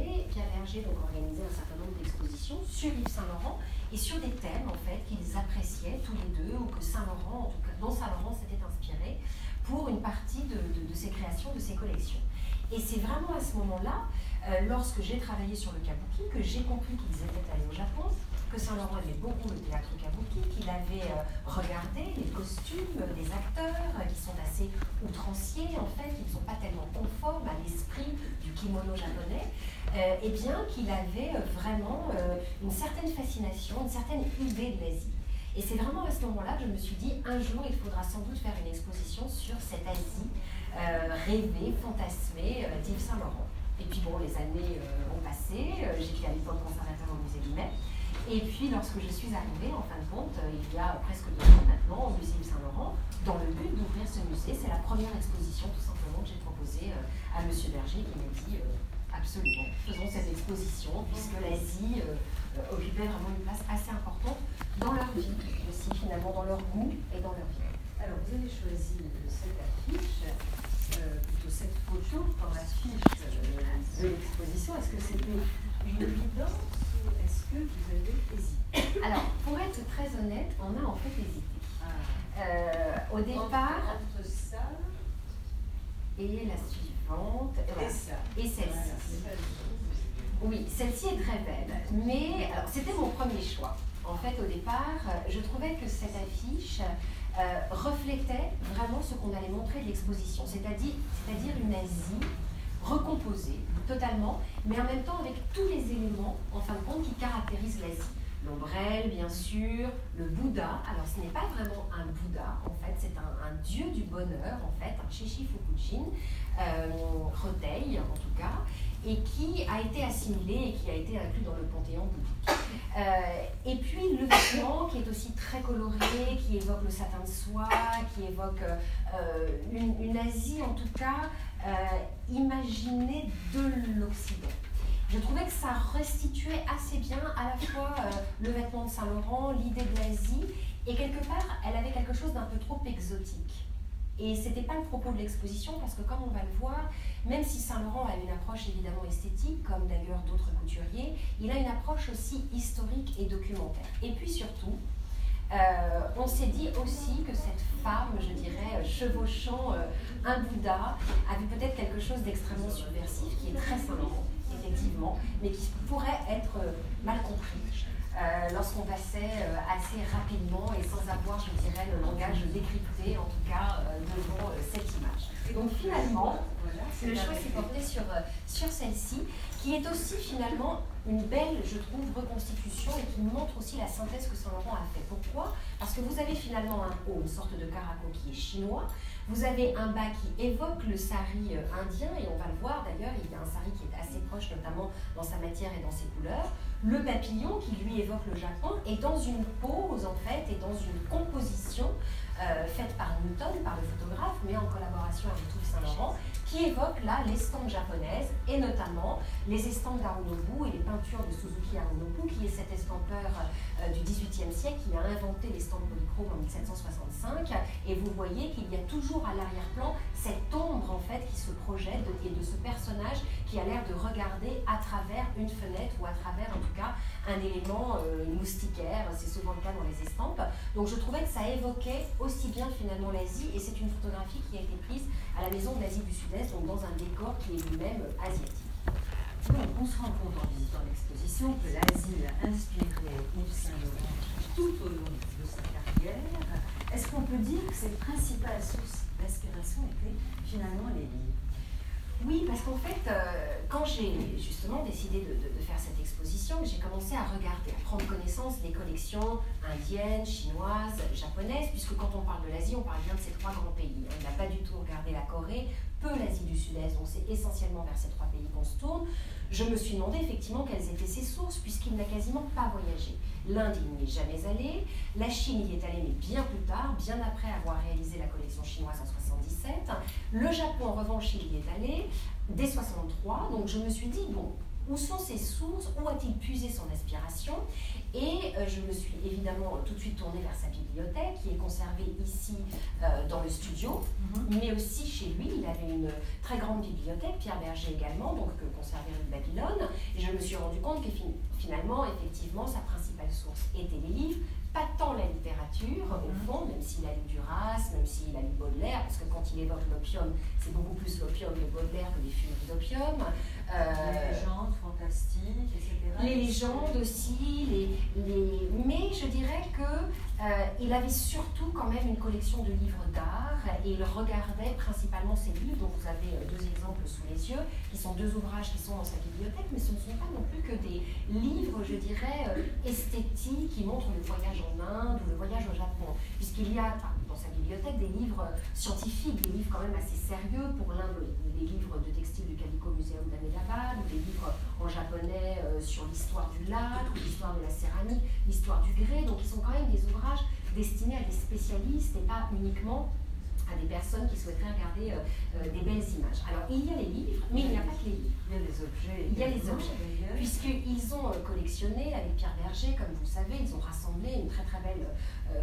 Pierre Berger donc, organisait un certain nombre d'expositions sur Yves Saint-Laurent et sur des thèmes en fait qu'ils appréciaient tous les deux ou que Saint-Laurent, en tout cas, dont Saint-Laurent s'était inspiré pour une partie de, de, ses créations, de ses collections. Et c'est vraiment à ce moment-là, euh, lorsque j'ai travaillé sur le kabuki, que j'ai compris qu'ils étaient allés au Japon, que Saint-Laurent aimait beaucoup le théâtre kabuki, qu'il avait euh, regardé les costumes des acteurs euh, qui sont assez outranciers en fait, qui ne sont pas tellement conformes à l'esprit du kimono japonais, euh, et bien qu'il avait vraiment une certaine fascination, une certaine idée de l'Asie. Et c'est vraiment à ce moment-là que je me suis dit, un jour, il faudra sans doute faire une exposition sur cette Asie rêvée, fantasmée d'Yves Saint-Laurent. Et puis bon, les années ont passé, j'étais à l'époque conservateur au musée du Mai, et puis, lorsque je suis arrivée, en fin de compte, euh, il y a presque deux ans maintenant, au musée Saint-Laurent, dans le but d'ouvrir ce musée, c'est la première exposition, tout simplement, que j'ai proposée euh, à M. Berger, qui m'a dit euh, absolument, faisons cette exposition, puisque l'Asie occupait vraiment une place assez importante dans leur vie, aussi finalement, dans leur goût et dans leur vie. Alors, vous avez choisi cette affiche, plutôt cette photo, dans l'affiche de l'exposition. Est-ce que c'était une évidence que vous avez hésité Alors, pour être très honnête, on a en fait hésité. Ah. Euh, au départ. Entre, ça et la suivante. Et, et celle-ci. oui, celle-ci est très belle. Mais c'était mon premier choix. En fait, au départ, je trouvais que cette affiche euh, reflétait vraiment ce qu'on allait montrer de l'exposition, c'est-à-dire, c'est-à-dire une Asie recomposée, totalement, mais en même temps avec tous les éléments, en fin de compte, qui caractérisent l'Asie. L'ombrelle, bien sûr, le Bouddha. Alors, ce n'est pas vraiment un Bouddha, en fait, c'est un, dieu du bonheur, en fait, un Shishi Fukujin, euh, en tout cas, et qui a été assimilé et qui a été inclus dans le panthéon bouddhique. Euh, et puis le vêtement qui est aussi très coloré, qui évoque le satin de soie, qui évoque euh, une, une, Asie en tout cas euh, imaginée de l'Occident. Je trouvais que ça restituait assez bien à la fois le vêtement de Saint-Laurent, l'idée de l'Asie, et quelque part, elle avait quelque chose d'un peu trop exotique. Et ce n'était pas le propos de l'exposition, parce que comme on va le voir, même si Saint-Laurent a une approche évidemment esthétique, comme d'ailleurs d'autres couturiers, il a une approche aussi historique et documentaire. Et puis surtout, euh, on s'est dit aussi que cette femme, je dirais, chevauchant un Bouddha, avait peut-être quelque chose d'extrêmement subversif, qui est très Saint-Laurent effectivement, mais qui pourrait être euh, mal compris. Euh, lorsqu'on passait euh, assez rapidement et sans avoir, je dirais, le langage décrypté, en tout cas, devant cette image. Donc finalement, le choix s'est porté sur, sur celle-ci, qui est aussi finalement une belle, je trouve, reconstitution et qui montre aussi la synthèse que Saint-Laurent a fait. Pourquoi? Parce que vous avez finalement un haut, une sorte de caraco qui est chinois, vous avez un bas qui évoque le sari euh, indien, et on va le voir d'ailleurs, il y a un sari qui est assez proche notamment dans sa matière et dans ses couleurs. Le papillon qui lui évoque le Japon est dans une pose en fait et dans une composition euh, faite par Newton, par le photographe, mais en collaboration avec Yves Saint-Laurent, qui évoque là l'estampes japonaises et notamment les estampes d'Arunobu et les peintures de Suzuki Arunobu, qui est cet estampeur euh, du XVIIIe siècle qui a inventé l'estampe polychrome en 1765. Et vous voyez qu'il y a toujours à l'arrière-plan cette ombre en fait qui se projette et de ce personnage qui a l'air de regarder à travers une fenêtre ou à travers en tout cas un élément euh, moustiquaire. C'est souvent le cas dans les estampes. Donc je trouvais que ça évoquait aussi bien finalement l'Asie et c'est une photographie qui a été prise à la maison de l'Asie du Sud-Est, donc dans un décor qui est lui-même asiatique. on se rend compte en visitant l'exposition que l'Asie a inspiré Yves Saint-Laurent tout au long de sa carrière. Est-ce qu'on peut dire que ses principales sources d'inspiration étaient finalement les livres? Oui, parce qu'en fait, euh, quand j'ai justement décidé de, faire cette exposition, j'ai commencé à regarder, à prendre connaissance des collections indiennes, chinoises, japonaises, puisque quand on parle de l'Asie, on parle bien de ces trois grands pays. On n'a pas du tout regardé la Corée, peu l'Asie du Sud-Est, donc c'est essentiellement vers ces trois pays qu'on se tourne. Je me suis demandé effectivement quelles étaient ses sources, puisqu'il n'a quasiment pas voyagé. L'Inde, il n'y est jamais allé. La Chine y est allé, mais bien plus tard, bien après avoir réalisé la collection chinoise en 77. Le Japon, en revanche, il y est allé dès 63. Donc je me suis dit, bon, où sont ses sources? Où a-t-il puisé son inspiration Et euh, je me suis évidemment tout de suite tournée vers sa bibliothèque, qui est conservée ici euh, dans le studio, mhm. mais aussi chez lui. Il avait une très grande bibliothèque, Pierre Berger également, donc conservée rue de Babylone. je me suis rendu compte que finalement, effectivement, sa principale source était les livres, pas tant la littérature, au Mhm. fond, même s'il a lu Duras, même s'il a lu Baudelaire, parce que quand il évoque l'opium, c'est beaucoup plus l'opium de Baudelaire que les fumeries d'opium. Euh, Les légendes fantastiques, etc. les légendes aussi, les, les... je dirais que euh, avait surtout quand même une collection de livres d'art et il regardait principalement ces livres, dont vous avez euh, deux exemples sous les yeux, qui sont deux ouvrages qui sont dans sa bibliothèque, mais ce ne sont pas non plus que des livres, je dirais, euh, esthétiques qui montrent le voyage en Inde ou le voyage au Japon, puisqu'il y a dans sa bibliothèque des livres scientifiques, des livres quand même assez sérieux pour l'un des livres de textile du Calico Museum ou des livres en japonais euh, sur l'histoire du lac, l'histoire de la céramique, l'histoire du grès, donc ils sont quand même des ouvrages destinés à des spécialistes et pas uniquement à des personnes qui souhaiteraient regarder euh, euh, des belles images. Alors il y a les livres, mais il n'y a pas que les livres. Il y a les objets. Il y a les objets. Puisqu'ils ont euh, collectionné avec Pierre Berger, comme vous le savez, ils ont rassemblé une très très belle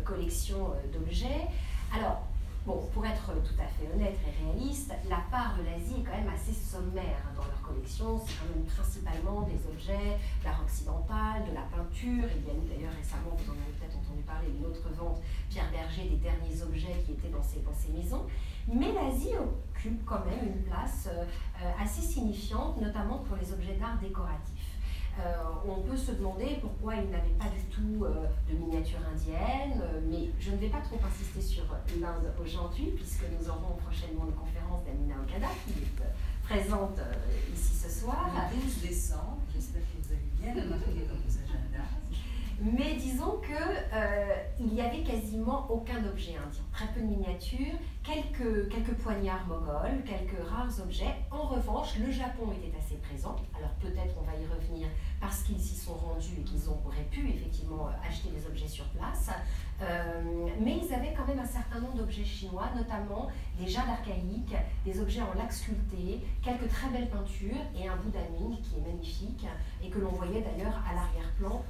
collection d'objets. Alors, bon, pour être tout à fait honnête et réaliste, la part de l'Asie est quand même assez sommaire dans leur collection. C'est quand même principalement des objets d'art occidental, de la peinture. Il y a eu d'ailleurs récemment, vous en avez parler, une autre vente, Pierre Berger, des derniers objets qui étaient dans ces maisons. Mais l'Asie occupe quand même une place euh, assez signifiante, notamment pour les objets d'art décoratifs. Euh, on peut se demander pourquoi il n'avait pas du tout euh, de miniature indienne, mais je ne vais pas trop insister sur l'Inde aujourd'hui, puisque nous aurons prochainement une conférence d'Amina Okada qui est présente ici ce soir. Le 12 décembre, j'espère que vous allez bien dans vos agendas. Mais disons que euh, il y avait quasiment aucun objet indien, très peu de miniatures, quelques, quelques poignards moghols, quelques rares objets. En revanche, le Japon était assez présent. Alors peut-être on va y revenir parce qu'ils s'y sont rendus et qu'ils auraient pu effectivement euh, acheter des objets sur place. Euh, mais ils avaient quand même un certain nombre d'objets chinois, notamment des jades archaïques, des objets en lac sculpté, quelques très belles peintures et un Bouddha Ming qui est magnifique et que l'on voyait d'ailleurs à l'arrière-plan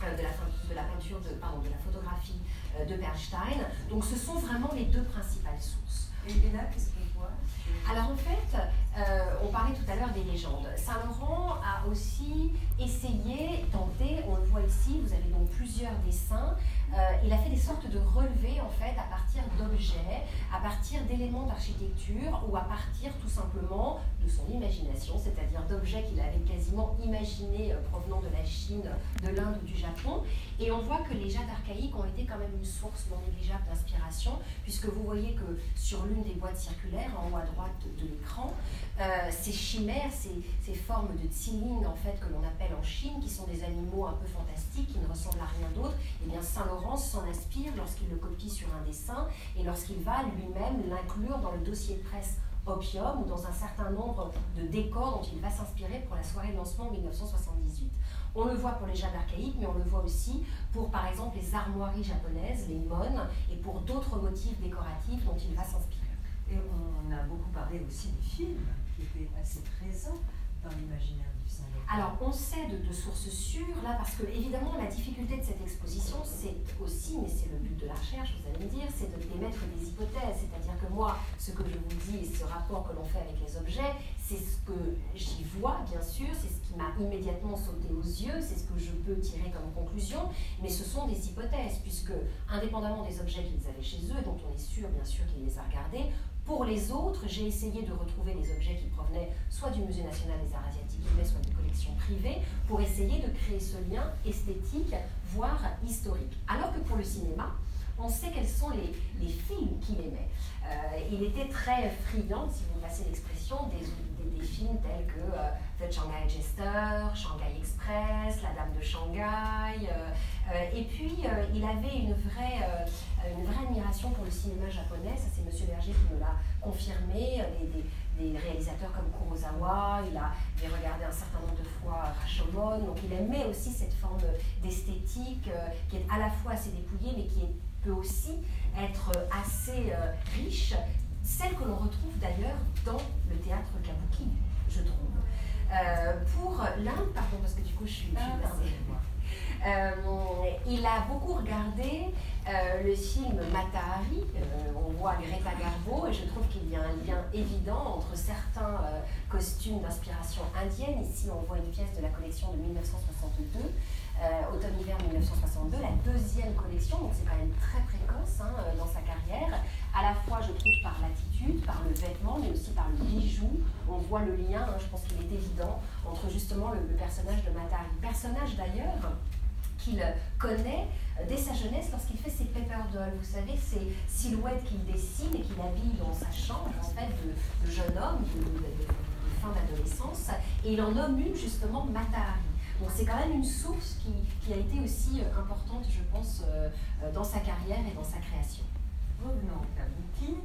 de, la, de la peinture, de, pardon, de la photographie euh, de Bernstein. Donc ce sont vraiment les deux principales sources. Et, et là, qu'est-ce qu'on voit? Alors en fait, euh, on parlait tout à l'heure des légendes. Saint-Laurent a aussi essayé, tenté, on le voit ici, vous avez donc plusieurs dessins, euh, il a fait des sortes de relevés en fait à partir d'objets, à partir d'éléments d'architecture ou à partir tout simplement de son imagination, c'est-à-dire d'objets qu'il avait quasiment imaginés euh, provenant de la Chine, de l'Inde ou du Japon. Et on voit que les jades archaïques ont été quand même une source non négligeable d'inspiration, puisque vous voyez que sur l'une des boîtes circulaires, en haut à droite de, l'écran, euh, ces chimères, ces, formes de tsiling en fait que l'on appelle en Chine, qui sont des animaux un peu fantastiques, qui ne ressemblent à rien d'autre, et bien Saint-Laurent s'en inspire lorsqu'il le copie sur un dessin et lorsqu'il va lui-même l'inclure dans le dossier de presse Opium ou dans un certain nombre de décors dont il va s'inspirer pour la soirée de lancement en 1978. On le voit pour les jades archaïques, mais on le voit aussi pour, par exemple, les armoiries japonaises, les mônes, et pour d'autres motifs décoratifs dont il va s'inspirer. Et on a beaucoup parlé aussi des films qui étaient assez présents dans l'imaginaire. Alors, on sait de, sources sûres, là, parce que évidemment, la difficulté de cette exposition, c'est aussi, mais c'est le but de la recherche, vous allez me dire, c'est de d'émettre des hypothèses. C'est-à-dire que moi, ce que je vous dis et ce rapport que l'on fait avec les objets, c'est ce que j'y vois, bien sûr, c'est ce qui m'a immédiatement sauté aux yeux, c'est ce que je peux tirer comme conclusion, mais ce sont des hypothèses, puisque, indépendamment des objets qu'ils avaient chez eux, dont on est sûr, bien sûr, qu'ils les a regardés, pour les autres, j'ai essayé de retrouver les objets qui provenaient soit du Musée national des arts asiatiques, soit des collections privées, pour essayer de créer ce lien esthétique, voire historique. Alors que pour le cinéma, on sait quels sont les, les films qu'il aimait. Euh, il était très friand, si vous me passez l'expression, des, des, des, films tels que euh, The Shanghai Jester, Shanghai Express, La Dame de Shanghai. Euh, et puis, il avait une vraie, une vraie admiration pour le cinéma japonais. Ça, c'est Monsieur Berger qui me l'a confirmé. Des, des, réalisateurs comme Kurosawa, il a, regardé un certain nombre de fois Rashomon. Donc, il aimait aussi cette forme d'esthétique qui est à la fois assez dépouillée, mais qui est peut aussi être assez euh, riche, celle que l'on retrouve d'ailleurs dans le théâtre kabuki, je trouve. Euh, pour l'Inde, pardon, parce que du coup je suis, je suis perdue. Euh, il a beaucoup regardé euh, le film Matahari. Euh, on voit Greta Garbo et je trouve qu'il y a un lien évident entre certains costumes d'inspiration indienne. Ici, on voit une pièce de la collection de 1962. automne-hiver 1962, la deuxième collection, donc c'est quand même très précoce hein, dans sa carrière, à la fois je trouve par l'attitude, par le vêtement, mais aussi par le bijou. On voit le lien, hein, je pense qu'il est évident, entre justement le, le personnage de Matahari. Personnage d'ailleurs qu'il connaît euh, dès sa jeunesse lorsqu'il fait ses paper dolls. Vous savez, ces silhouettes qu'il dessine et qu'il habille dans sa chambre, en fait, de, jeune homme, de, fin d'adolescence. Et il en nomme une, justement, Matahari. Donc c'est quand même une source qui, qui, a été aussi euh, importante, je pense, euh, dans sa carrière et dans sa création. Revenons à Kabuki,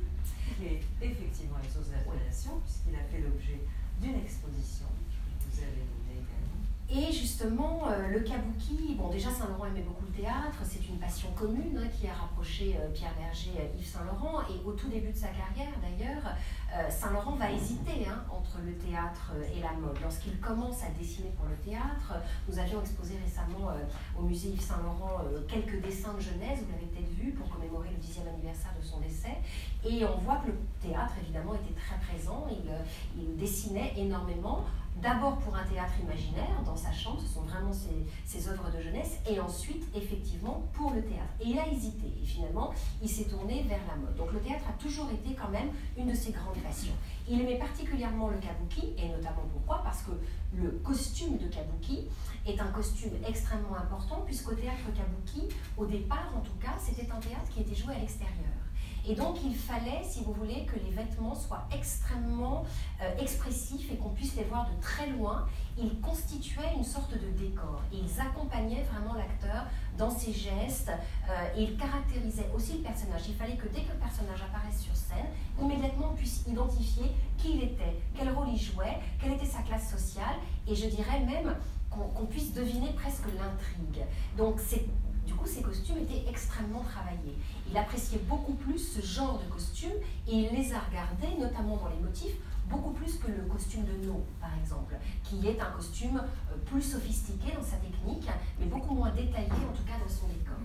qui est effectivement une source d'inspiration, puisqu'il a fait l'objet d'une exposition que vous avez et justement, le kabuki, bon déjà Saint-Laurent aimait beaucoup le théâtre, c'est une passion commune hein, qui a rapproché euh, Pierre Berger et Yves Saint-Laurent. Et au tout début de sa carrière d'ailleurs, euh, Saint-Laurent va hésiter hein, entre le théâtre et la mode. Lorsqu'il commence à dessiner pour le théâtre, nous avions exposé récemment au musée Yves Saint-Laurent quelques dessins de Genèse, vous l'avez peut-être vu, pour commémorer le dixième anniversaire de son décès. Et on voit que le théâtre évidemment était très présent, il dessinait énormément d'abord pour un théâtre imaginaire dans sa chambre, ce sont vraiment ses, œuvres de jeunesse, et ensuite effectivement pour le théâtre. Et il a hésité, et finalement il s'est tourné vers la mode. Donc le théâtre a toujours été quand même une de ses grandes passions. Il aimait particulièrement le kabuki, et notamment pourquoi? Parce que le costume de kabuki est un costume extrêmement important, puisqu'au théâtre kabuki, au départ en tout cas, c'était un théâtre qui était joué à l'extérieur. Et donc, il fallait, si vous voulez, que les vêtements soient extrêmement euh, expressifs et qu'on puisse les voir de très loin. Ils constituaient une sorte de décor ils accompagnaient vraiment l'acteur dans ses gestes euh, ils caractérisaient aussi le personnage. Il fallait que dès que le personnage apparaisse sur scène, immédiatement on puisse identifier qui il était, quel rôle il jouait, quelle était sa classe sociale et je dirais même qu'on puisse deviner presque l'intrigue. Donc c'est du coup, ces costumes étaient extrêmement travaillés. Il appréciait beaucoup plus ce genre de costumes et il les a regardés, notamment dans les motifs, beaucoup plus que le costume de No, par exemple, qui est un costume euh, plus sophistiqué dans sa technique, mais beaucoup moins détaillé, en tout cas dans son décor.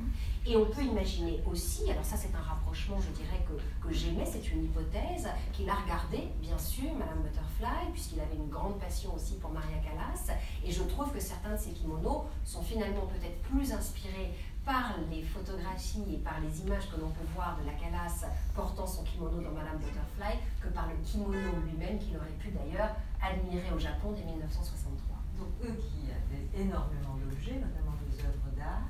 Et on peut imaginer aussi, alors ça c'est un rapprochement, je dirais, que, que j'aimais, c'est une hypothèse, qu'il a regardé, bien sûr, Madame Butterfly, puisqu'il avait une grande passion aussi pour Maria Callas, et je trouve que certains de ses kimonos sont finalement peut-être plus inspirés par les photographies et par les images que l'on peut voir de la Calas portant son kimono dans Madame Butterfly que par le kimono lui-même qu'il aurait pu d'ailleurs admirer au Japon dès 1963. Donc eux qui avaient énormément d'objets, notamment des œuvres d'art,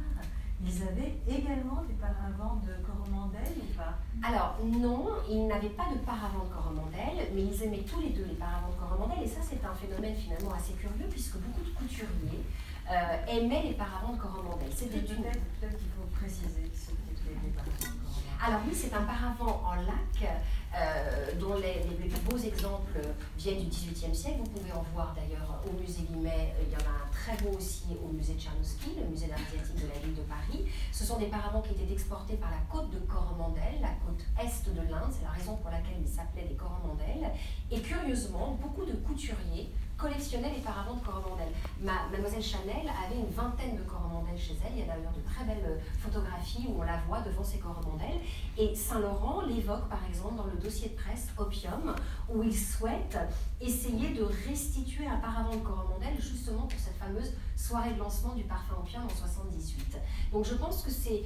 ils avaient également des paravents de Coromandel ou pas? Alors non, ils n'avaient pas de paravent de Coromandel, mais ils aimaient tous les deux les paravents de Coromandel, et ça c'est un phénomène finalement assez curieux puisque beaucoup de couturiers euh, aimait les paravents de Coromandel. C'était une... Peut-être qu'il faut préciser ce qu'étaient les paravents de Coromandel. Alors oui, c'est un paravent en lac euh, dont les, les, plus beaux exemples viennent du XVIIIe siècle. Vous pouvez en voir d'ailleurs au musée Guimet. Il y en a un très beau aussi au musée Tchernouski, le musée d'art asiatique de la ville de Paris. Ce sont des paravents qui étaient exportés par la côte de Coromandel, la côte est de l'Inde. C'est la raison pour laquelle ils s'appelaient des Coromandel. Et curieusement, beaucoup de couturiers collectionnait les paravents de Coromandel. Ma, Mademoiselle Chanel avait une vingtaine de Coromandel chez elle. Il y a d'ailleurs de très belles euh, photographies où on la voit devant ses Coromandel. Et Saint-Laurent l'évoque par exemple dans le dossier de presse Opium, où il souhaite essayer de restituer un paravent de Coromandel justement pour cette fameuse soirée de lancement du parfum Opium en 78. Donc je pense que c'est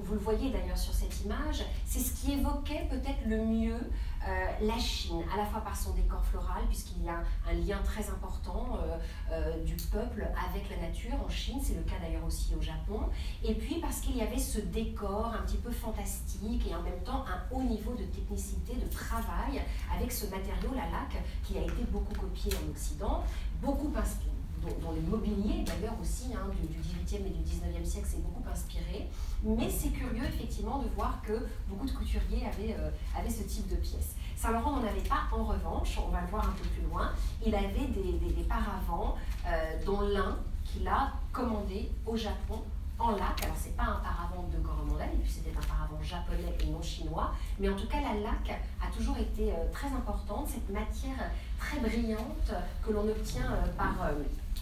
vous, le voyez d'ailleurs sur cette image, c'est ce qui évoquait peut-être le mieux euh, la Chine, à la fois par son décor floral, puisqu'il y a un lien très important euh, euh, du peuple avec la nature en Chine, c'est le cas d'ailleurs aussi au Japon, et puis parce qu'il y avait ce décor un petit peu fantastique et en même temps un haut niveau de technicité, de travail avec ce matériau, la laque, qui a été beaucoup copié en Occident, beaucoup inspiré dont, le mobilier d'ailleurs aussi hein, du, du, 18e et du 19e siècle s'est beaucoup inspiré. Mais c'est curieux effectivement de voir que beaucoup de couturiers avaient, euh, avaient ce type de pièces. Saint-Laurent n'en avait pas en revanche, on va le voir un peu plus loin, il avait des, des, paravents, euh, dont l'un qu'il a commandé au Japon en laque. Alors, c'est pas un paravent de Coromandel, puis c'était un paravent japonais et non chinois. Mais en tout cas, la laque a toujours été euh, très importante. Cette matière très brillante que l'on obtient euh, par euh,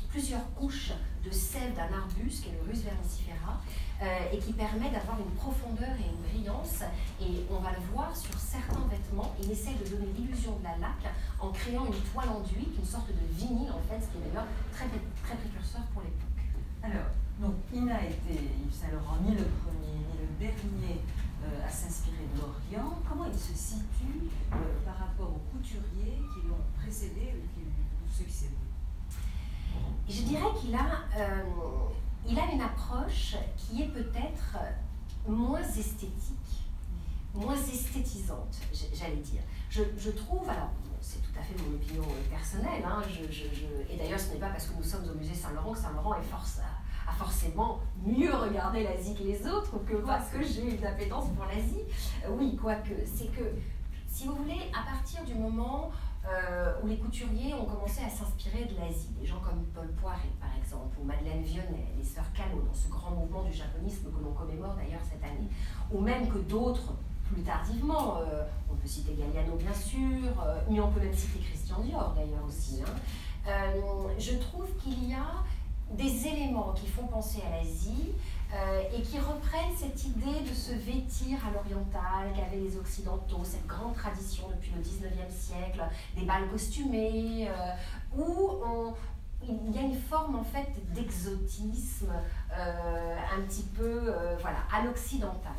plusieurs couches de sève d'un arbuste, qui est le Rus vernicifera, et qui permet d'avoir une profondeur et une brillance. Et on va le voir sur certains vêtements. Il essaie de donner l'illusion de la laque en créant une toile enduite, une sorte de vinyle en fait, ce qui est d'ailleurs très, très précurseur pour l'époque. Alors, donc, il n'a été, Yves Saint Laurent, ni le premier, ni le dernier euh, à s'inspirer de l'Orient. Comment il se situe euh, par rapport aux couturiers qui l'ont précédé ou qui lui ont succédé Je dirais qu'il a, euh, il a une approche qui est peut-être moins esthétique, moins esthétisante, j'allais dire. Je, trouve, alors c'est tout à fait mon opinion personnelle, hein, et d'ailleurs ce n'est pas parce que nous sommes au musée Saint-Laurent que Saint-Laurent est force forcément mieux regarder l'Asie que les autres que parce que j'ai une appétence pour l'Asie. Euh, oui, quoique, c'est que, si vous voulez, à partir du moment euh, où les couturiers ont commencé à s'inspirer de l'Asie, des gens comme Paul Poiret par exemple, ou Madeleine Vionnet, les sœurs Callot, dans ce grand mouvement du japonisme que l'on commémore d'ailleurs cette année, ou même que d'autres plus tardivement, euh, on peut citer Galliano bien sûr, mais on peut même citer Christian Dior d'ailleurs aussi. Hein. je trouve qu'il y a des éléments qui font penser à l'Asie euh, et qui reprennent cette idée de se vêtir à l'oriental qu'avaient les Occidentaux, cette grande tradition depuis le 19e siècle, des balles costumées, euh, où il y a une forme en fait d'exotisme euh, un petit peu voilà, à l'occidental.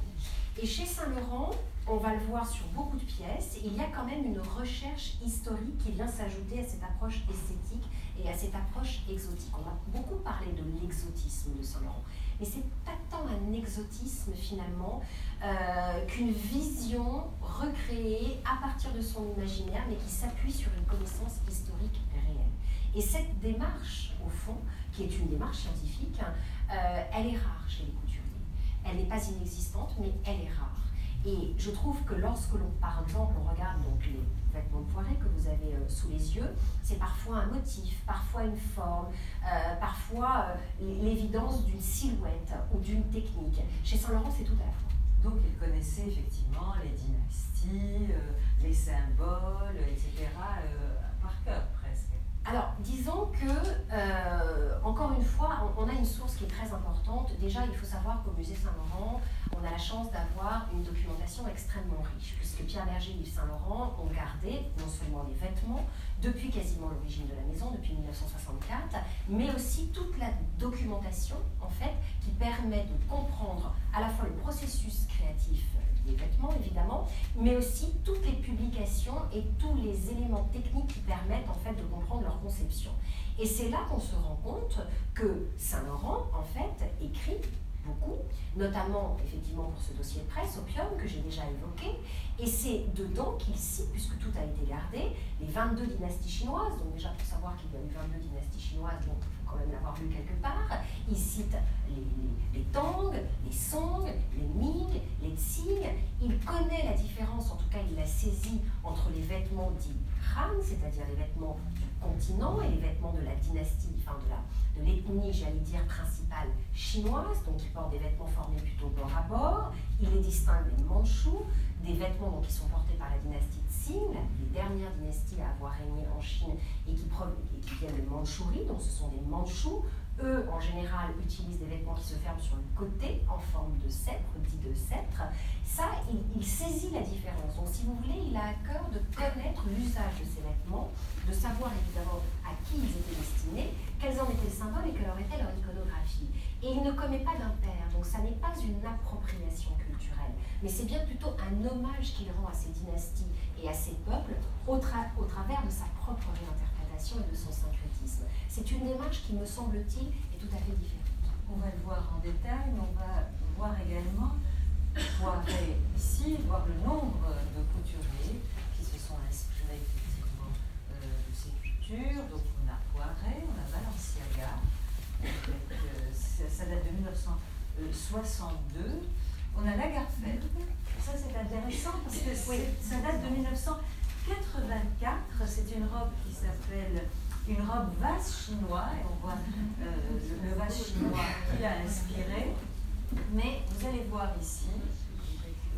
Et chez Saint-Laurent, on va le voir sur beaucoup de pièces, il y a quand même une recherche historique qui vient s'ajouter à cette approche esthétique et à cette approche exotique. On a beaucoup parlé de l'exotisme de Saint-Laurent, mais c'est pas tant un exotisme finalement euh, qu'une vision recréée à partir de son imaginaire, mais qui s'appuie sur une connaissance historique réelle. Et cette démarche, au fond, qui est une démarche scientifique, euh, elle est rare chez les couturiers. Elle n'est pas inexistante, mais elle est rare. Et je trouve que lorsque l'on, par exemple, on regarde donc les vêtements poirés que vous avez euh, sous les yeux, c'est parfois un motif, parfois une forme, euh, parfois euh, l'évidence d'une silhouette ou d'une technique. Chez Saint Laurent, c'est tout à la fois. Donc il connaissait effectivement les dynasties, les symboles, etc. par cœur. Alors, disons que, encore une fois, on, a une source qui est très importante. Déjà, il faut savoir qu'au musée Saint-Laurent, on a la chance d'avoir une documentation extrêmement riche, puisque Pierre Berger et Yves Saint-Laurent ont gardé non seulement les vêtements depuis quasiment l'origine de la maison, depuis 1964, mais aussi toute la documentation, en fait, qui permet de comprendre à la fois le processus créatif des vêtements, évidemment, mais aussi toutes les publications et tous les éléments techniques qui permettent, Et c'est là qu'on se rend compte que Saint-Laurent, en fait, écrit beaucoup, notamment effectivement pour ce dossier de presse, Opium, que j'ai déjà évoqué. Et c'est dedans qu'il cite, puisque tout a été gardé, les 22 dynasties chinoises. Donc déjà pour savoir qu'il y a eu 22 dynasties chinoises, bon, il l'avoir lu quelque part. Il cite les, Tang, les Song, les Ming, les Tsing. Il connaît la différence, en tout cas il l'a saisi, entre les vêtements dits Han, c'est-à-dire les vêtements du continent, et les vêtements de la dynastie, enfin de de l'ethnie, j'allais dire, principale chinoise, donc ils portent des vêtements formés plutôt bord à bord. Il les distingue des Mandchous, des vêtements qui sont portés par la dynastie Les dernières dynasties à avoir régné en Chine et qui, qui viennent de Mandchourie, donc ce sont des Mandchous. Eux, en général, utilisent des vêtements qui se ferment sur le côté en forme de sceptre, dit de sceptre. Ça, il, il saisit la différence. Donc, si vous voulez, il a à cœur de connaître l'usage de ces vêtements, de savoir évidemment à qui ils étaient destinés, quels en étaient les symboles et quelle leur était leur iconographie. Et il ne commet pas d'impair, donc ça n'est pas une appropriation culturelle, mais c'est bien plutôt un hommage qu'il rend à ces dynasties et à ces peuples au, travers de sa propre réinterprétation et de son syncrétisme. C'est une démarche qui, me semble-t-il, est tout à fait différente. On va le voir en détail, mais on va voir également, voir ici, voir le nombre de couturiers qui se sont inspirés effectivement euh, de ces cultures. Donc on a Poiret, on a Balenciaga, euh, ça, date de 1962. On a Lagerfeld, ça c'est intéressant parce que ça date de 1984, c'est une robe qui s'appelle une robe vase chinois, et on voit euh, le vase chinois qu'il a inspiré. Mais vous allez voir ici.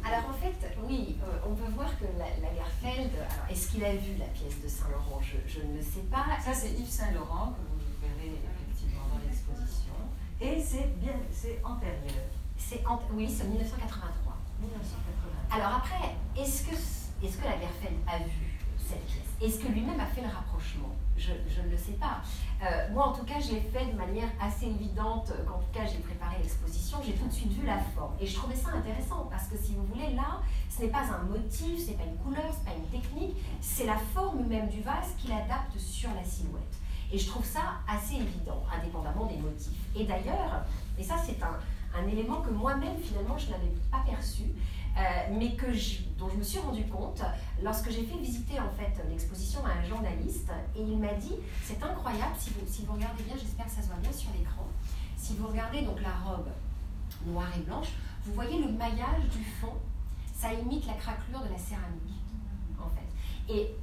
Alors en fait, oui, euh, on peut voir que la, Lagerfeld, alors est-ce qu'il a vu la pièce de Saint-Laurent? Je, ne le sais pas. Ça c'est Yves Saint-Laurent que vous verrez effectivement dans l'exposition. Et c'est bien, c'est antérieur. C'est oui, c'est 1983. 1983. Alors après, est-ce que, est-ce que Lagerfeld a vu cette pièce? Est-ce que lui-même a fait le rapprochement? Je, ne le sais pas. Euh, moi, en tout cas, je l'ai fait de manière assez évidente. Quand, en tout cas, j'ai préparé l'exposition, j'ai tout de suite vu la forme. Et je trouvais ça intéressant parce que, si vous voulez, là, ce n'est pas un motif, ce n'est pas une couleur, ce n'est pas une technique, c'est la forme même du vase qu'il adapte sur la silhouette. Et je trouve ça assez évident, indépendamment des motifs. Et d'ailleurs, et ça, c'est un, un élément que moi-même, finalement, je n'avais pas perçu, euh, mais dont je me suis rendu compte lorsque j'ai fait visiter en fait l'exposition à un journaliste. Et il m'a dit c'est incroyable si vous, si regardez bien j'espère que ça se voit bien sur l'écran si vous regardez donc la robe noire et blanche vous voyez le maillage du fond. Ça imite la craquelure de la céramique et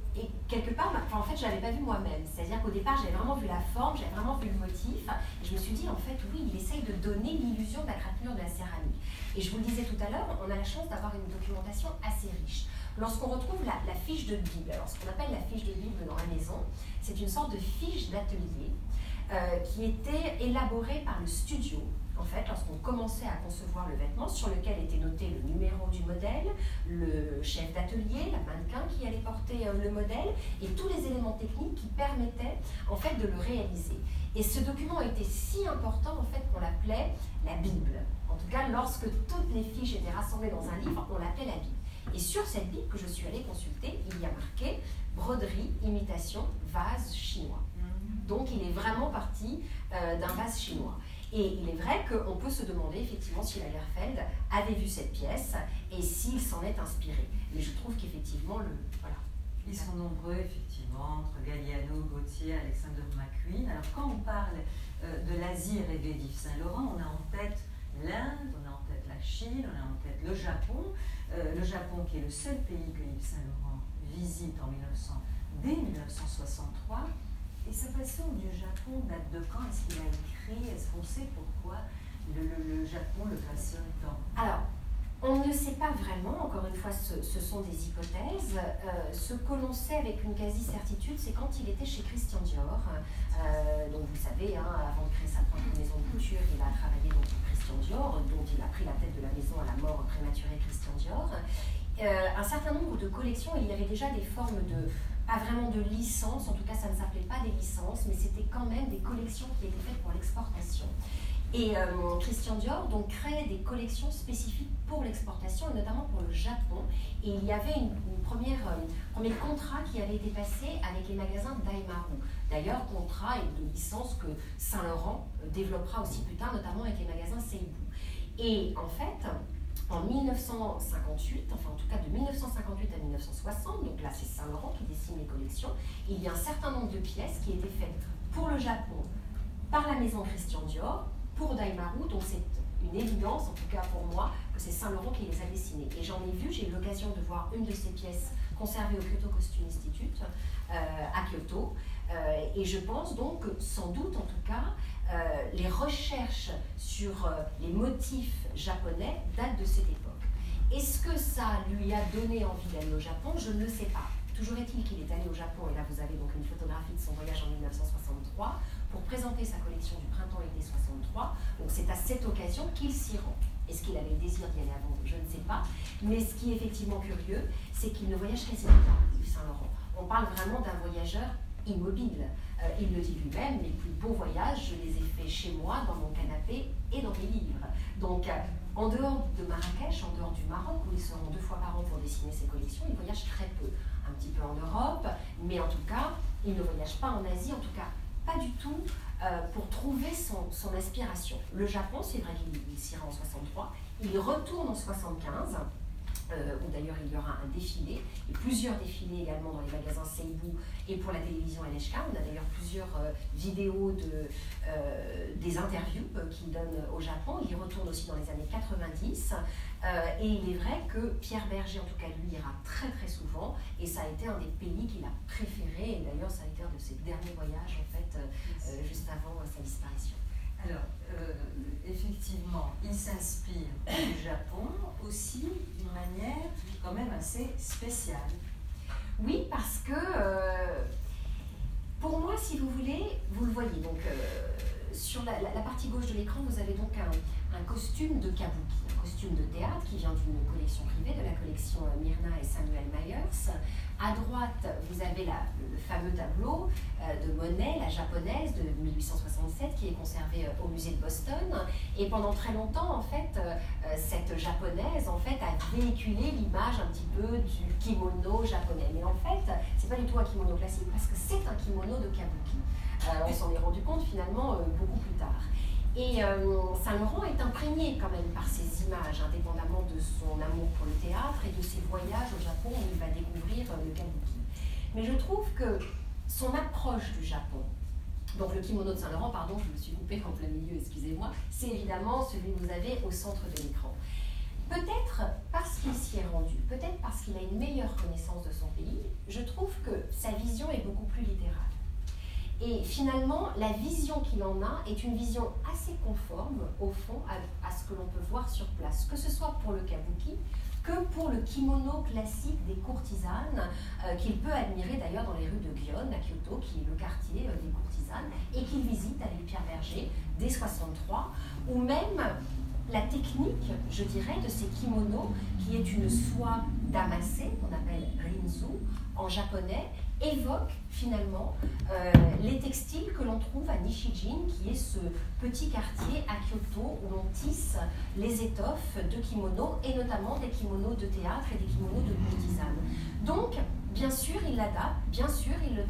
quelque part, en fait, je ne l'avais pas vu moi-même. C'est-à-dire qu'au départ, j'avais vraiment vu la forme, j'avais vraiment vu le motif. Et je me suis dit, en fait, oui, il essaye de donner l'illusion de la craquelure de la céramique. Et je vous le disais tout à l'heure, on a la chance d'avoir une documentation assez riche. Lorsqu'on retrouve la, fiche de Bible, alors ce qu'on appelle la fiche de Bible dans la maison, c'est une sorte de fiche d'atelier euh, qui était élaborée par le studio en fait, lorsqu'on commençait à concevoir le vêtement, sur lequel était noté le numéro du modèle, le chef d'atelier, la mannequin qui allait porter euh, le modèle, et tous les éléments techniques qui permettaient en fait de le réaliser. Et ce document était si important en fait qu'on l'appelait la Bible. En tout cas, lorsque toutes les fiches étaient rassemblées dans un livre, on l'appelait la Bible. Et sur cette Bible que je suis allée consulter, il y a marqué broderie, imitation, vase chinois. Mmh. Donc il est vraiment parti euh, d'un vase chinois. Et il est vrai qu'on peut se demander effectivement si Lagerfeld avait vu cette pièce et s'il s'en est inspiré. Mais je trouve qu'effectivement, le, voilà. Ils sont nombreux, effectivement, entre Galliano, Gauthier, Alexander McQueen. Alors, quand on parle euh, de l'Asie rêvée d'Yves Saint-Laurent, on a en tête l'Inde, on a en tête la Chine, on a en tête le Japon. Euh, le Japon, qui est le seul pays que Yves Saint-Laurent visite en 1900, dès 1963. Et sa passion du Japon date de quand Est-ce qu'il a écrit? Est-ce qu'on sait pourquoi le, Japon le passionne tant? Alors, on ne sait pas vraiment, encore une fois, ce, sont des hypothèses. Euh, ce que l'on sait avec une quasi-certitude, c'est quand il était chez Christian Dior. Euh, donc vous savez, hein, avant de créer sa propre maison de couture, il a travaillé donc Christian Dior, dont il a pris la tête de la maison à la mort prématurée Christian Dior. Euh, un certain nombre de collections, il y avait déjà des formes de, pas vraiment de licences, en tout cas ça ne s'appelait pas des licences, mais c'était quand même des collections qui étaient faites pour l'exportation. Et euh, Christian Dior donc créait des collections spécifiques pour l'exportation, et notamment pour le Japon. Et il y avait une, première, euh, un premier contrat qui avait été passé avec les magasins Daimaru. D'ailleurs, contrat et de licence que Saint-Laurent développera aussi plus tard, notamment avec les magasins Seibu. Et en fait, en 1958, enfin en tout cas de 1958 à 1960, donc là c'est Saint-Laurent qui dessine les collections, il y a un certain nombre de pièces qui étaient faites pour le Japon par la maison Christian Dior, pour Daimaru, donc c'est une évidence, en tout cas pour moi, que c'est Saint-Laurent qui les a dessinées. Et j'en ai vu, j'ai eu l'occasion de voir une de ces pièces conservée au Kyoto Costume Institute euh, à Kyoto. Euh, et je pense donc que sans doute, en tout cas, euh, les recherches sur les motifs japonais datent de cette époque. Est-ce que ça lui a donné envie d'aller au Japon? Je ne sais pas. Toujours est-il qu'il est allé au Japon, et là vous avez donc une photographie de son voyage en 1963, pour présenter sa collection du printemps-été 63. Donc c'est à cette occasion qu'il s'y rend. Est-ce qu'il avait le désir d'y aller avant? Je ne sais pas. Mais ce qui est effectivement curieux, c'est qu'il ne voyage quasiment pas, Yves Saint-Laurent. On parle vraiment d'un voyageur immobile. Euh, il le dit lui-même, les plus beaux voyages, je les ai faits chez moi, dans mon canapé et dans mes livres. Donc, euh, en dehors de Marrakech, en dehors du Maroc, où il se rend deux fois par an pour dessiner ses collections, il voyage très peu. Un petit peu en Europe, mais en tout cas, il ne voyage pas en Asie, en tout cas pas du tout euh, pour trouver son, son, inspiration. Le Japon, c'est vrai qu'il rend en 63, il retourne en 75 euh, où d'ailleurs il y aura un défilé, et plusieurs défilés également dans les magasins Seibu et pour la télévision NHK. On a d'ailleurs plusieurs euh, vidéos de, euh, des interviews qu'il donne au Japon. Il y retourne aussi dans les années 90. Et il est vrai que Pierre Berger, en tout cas lui, ira très très souvent, et ça a été un des pays qu'il a préféré, et d'ailleurs ça a été un de ses derniers voyages en fait, juste avant sa disparition. Alors, euh, effectivement, il s'inspire du Japon aussi d'une manière quand même assez spéciale. Oui, parce que euh, pour moi, si vous voulez, vous le voyez, donc euh, sur la, partie gauche de l'écran, vous avez donc un, costume de kabuki, un costume de théâtre qui vient d'une collection privée, de la collection Myrna et Samuel Myers, à droite, vous avez le fameux tableau euh, de Monet, la japonaise de 1867, qui est conservé euh, au musée de Boston. Et pendant très longtemps, en fait, euh, cette japonaise, en fait, a véhiculé l'image un petit peu du kimono japonais. Mais en fait, c'est pas du tout un kimono classique parce que c'est un kimono de kabuki. on s'en est rendu compte finalement beaucoup plus tard. Et euh, Saint-Laurent est imprégné quand même par ces images, indépendamment de son amour pour le théâtre et de ses voyages au Japon où il va découvrir euh, le kabuki. Mais je trouve que son approche du Japon, donc le kimono de Saint-Laurent, pardon, je me suis coupée en plein milieu, excusez-moi, c'est évidemment celui que vous avez au centre de l'écran. Peut-être parce qu'il s'y est rendu, peut-être parce qu'il a une meilleure connaissance de son pays, je trouve que sa vision est beaucoup plus littérale. Et finalement, la vision qu'il en a est une vision assez conforme, au fond, à, ce que l'on peut voir sur place, que ce soit pour le kabuki, que pour le kimono classique des courtisanes, euh, qu'il peut admirer d'ailleurs dans les rues de Gion, à Kyoto, qui est le quartier euh, des courtisanes, et qu'il visite avec Pierre Berger dès 63, ou même la technique, je dirais, de ces kimonos, qui est une soie damassée, qu'on appelle rinzu en japonais, évoque finalement euh, les textiles que l'on trouve à Nishijin, qui est ce petit quartier à Kyoto où l'on tisse les étoffes de kimonos et notamment des kimonos de théâtre et des kimonos de courtisanes. Donc, bien sûr, il l'adapte, bien sûr, il le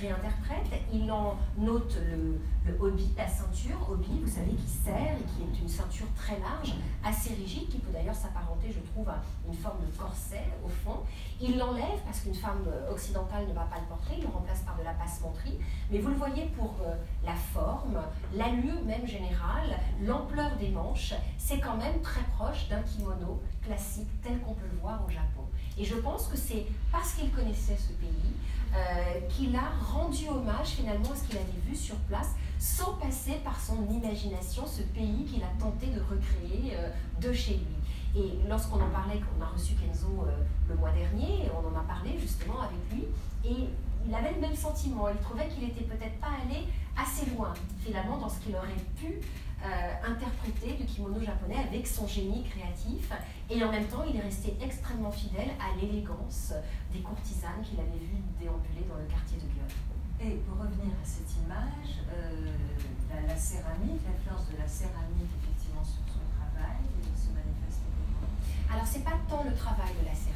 réinterprète, il en note le, hobby, la ceinture, hobby, vous savez, qui serre et qui est une ceinture très large, assez rigide, qui peut d'ailleurs s'apparenter, je trouve, à une forme de corset au fond. Il l'enlève parce qu'une femme occidentale ne va pas le porter, il le remplace par de la passementerie. Mais vous le voyez pour euh, la forme, l'allure même générale, l'ampleur des manches, c'est quand même très proche d'un kimono classique tel qu'on peut le voir au Japon. Et je pense que c'est parce qu'il connaissait ce pays euh, qu'il a rendu hommage finalement à ce qu'il avait vu sur place, sans passer par son imagination, ce pays qu'il a tenté de recréer euh, de chez lui. Et lorsqu'on en parlait, qu'on a reçu Kenzo euh, le mois dernier, on en a parlé justement avec lui, et il avait le même sentiment. Il trouvait qu'il n'était peut-être pas allé assez loin, finalement, dans ce qu'il aurait pu euh, interpréter du kimono japonais avec son génie créatif. Et en même temps, il est resté extrêmement fidèle à l'élégance des courtisanes qu'il avait vues déambuler dans le quartier de Gyeon. Et pour revenir à cette image, euh, la, la, céramique, l'influence de la céramique effectivement sur son travail se manifeste Alors, c'est pas tant le travail de la céramique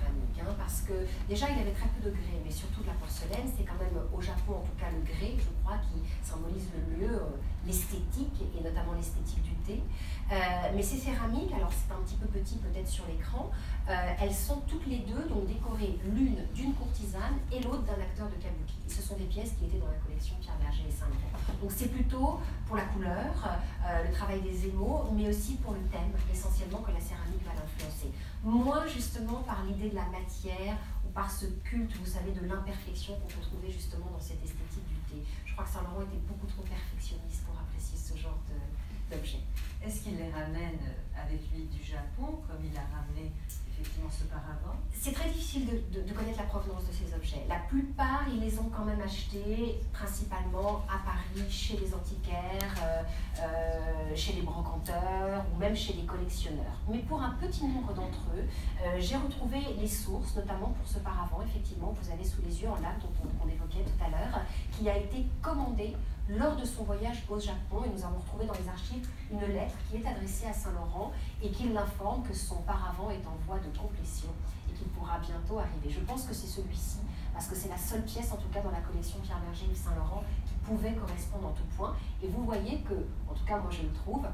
Parce que déjà il avait très peu de grès, mais surtout de la porcelaine, c'est quand même au Japon en tout cas le grès, je crois, qui symbolise le mieux euh, l'esthétique et notamment l'esthétique du thé. Euh, mais ces céramiques, alors c'est un petit peu petit peut-être sur l'écran, euh, elles sont toutes les deux donc décorées l'une d'une courtisane et l'autre d'un acteur de kabuki. Ce sont des pièces qui étaient dans la collection Pierre Berger et saint Donc c'est plutôt pour la couleur, le travail des émaux, mais aussi pour le thème essentiellement que la céramique va l'influencer moins justement par l'idée de la matière ou par ce culte, vous savez, de l'imperfection qu'on peut trouver justement dans cette esthétique du thé. Je crois que Saint-Laurent était beaucoup trop perfectionniste pour apprécier ce genre d'objet. Est-ce qu'il les ramène avec lui du Japon, comme il a C'est très difficile de, connaître la provenance de ces objets. La plupart, ils les ont quand même achetés principalement à Paris, chez les antiquaires, euh, euh, chez les brocanteurs ou même chez les collectionneurs. Mais pour un petit nombre d'entre eux, euh, j'ai retrouvé les sources, notamment pour ce paravent, effectivement, vous avez sous les yeux en lame dont on, évoquait tout à l'heure, qui a été commandé lors de son voyage au Japon. Et nous avons retrouvé dans les archives une lettre qui est adressée à Saint-Laurent et qui l'informe que son paravent est en voie de complétion et qu'il pourra bientôt arriver. Je pense que c'est celui-ci, parce que c'est la seule pièce, en tout cas dans la collection Pierre Berger Yves Saint-Laurent, qui pouvait correspondre en tout point. Et vous voyez que, en tout cas moi je le trouve,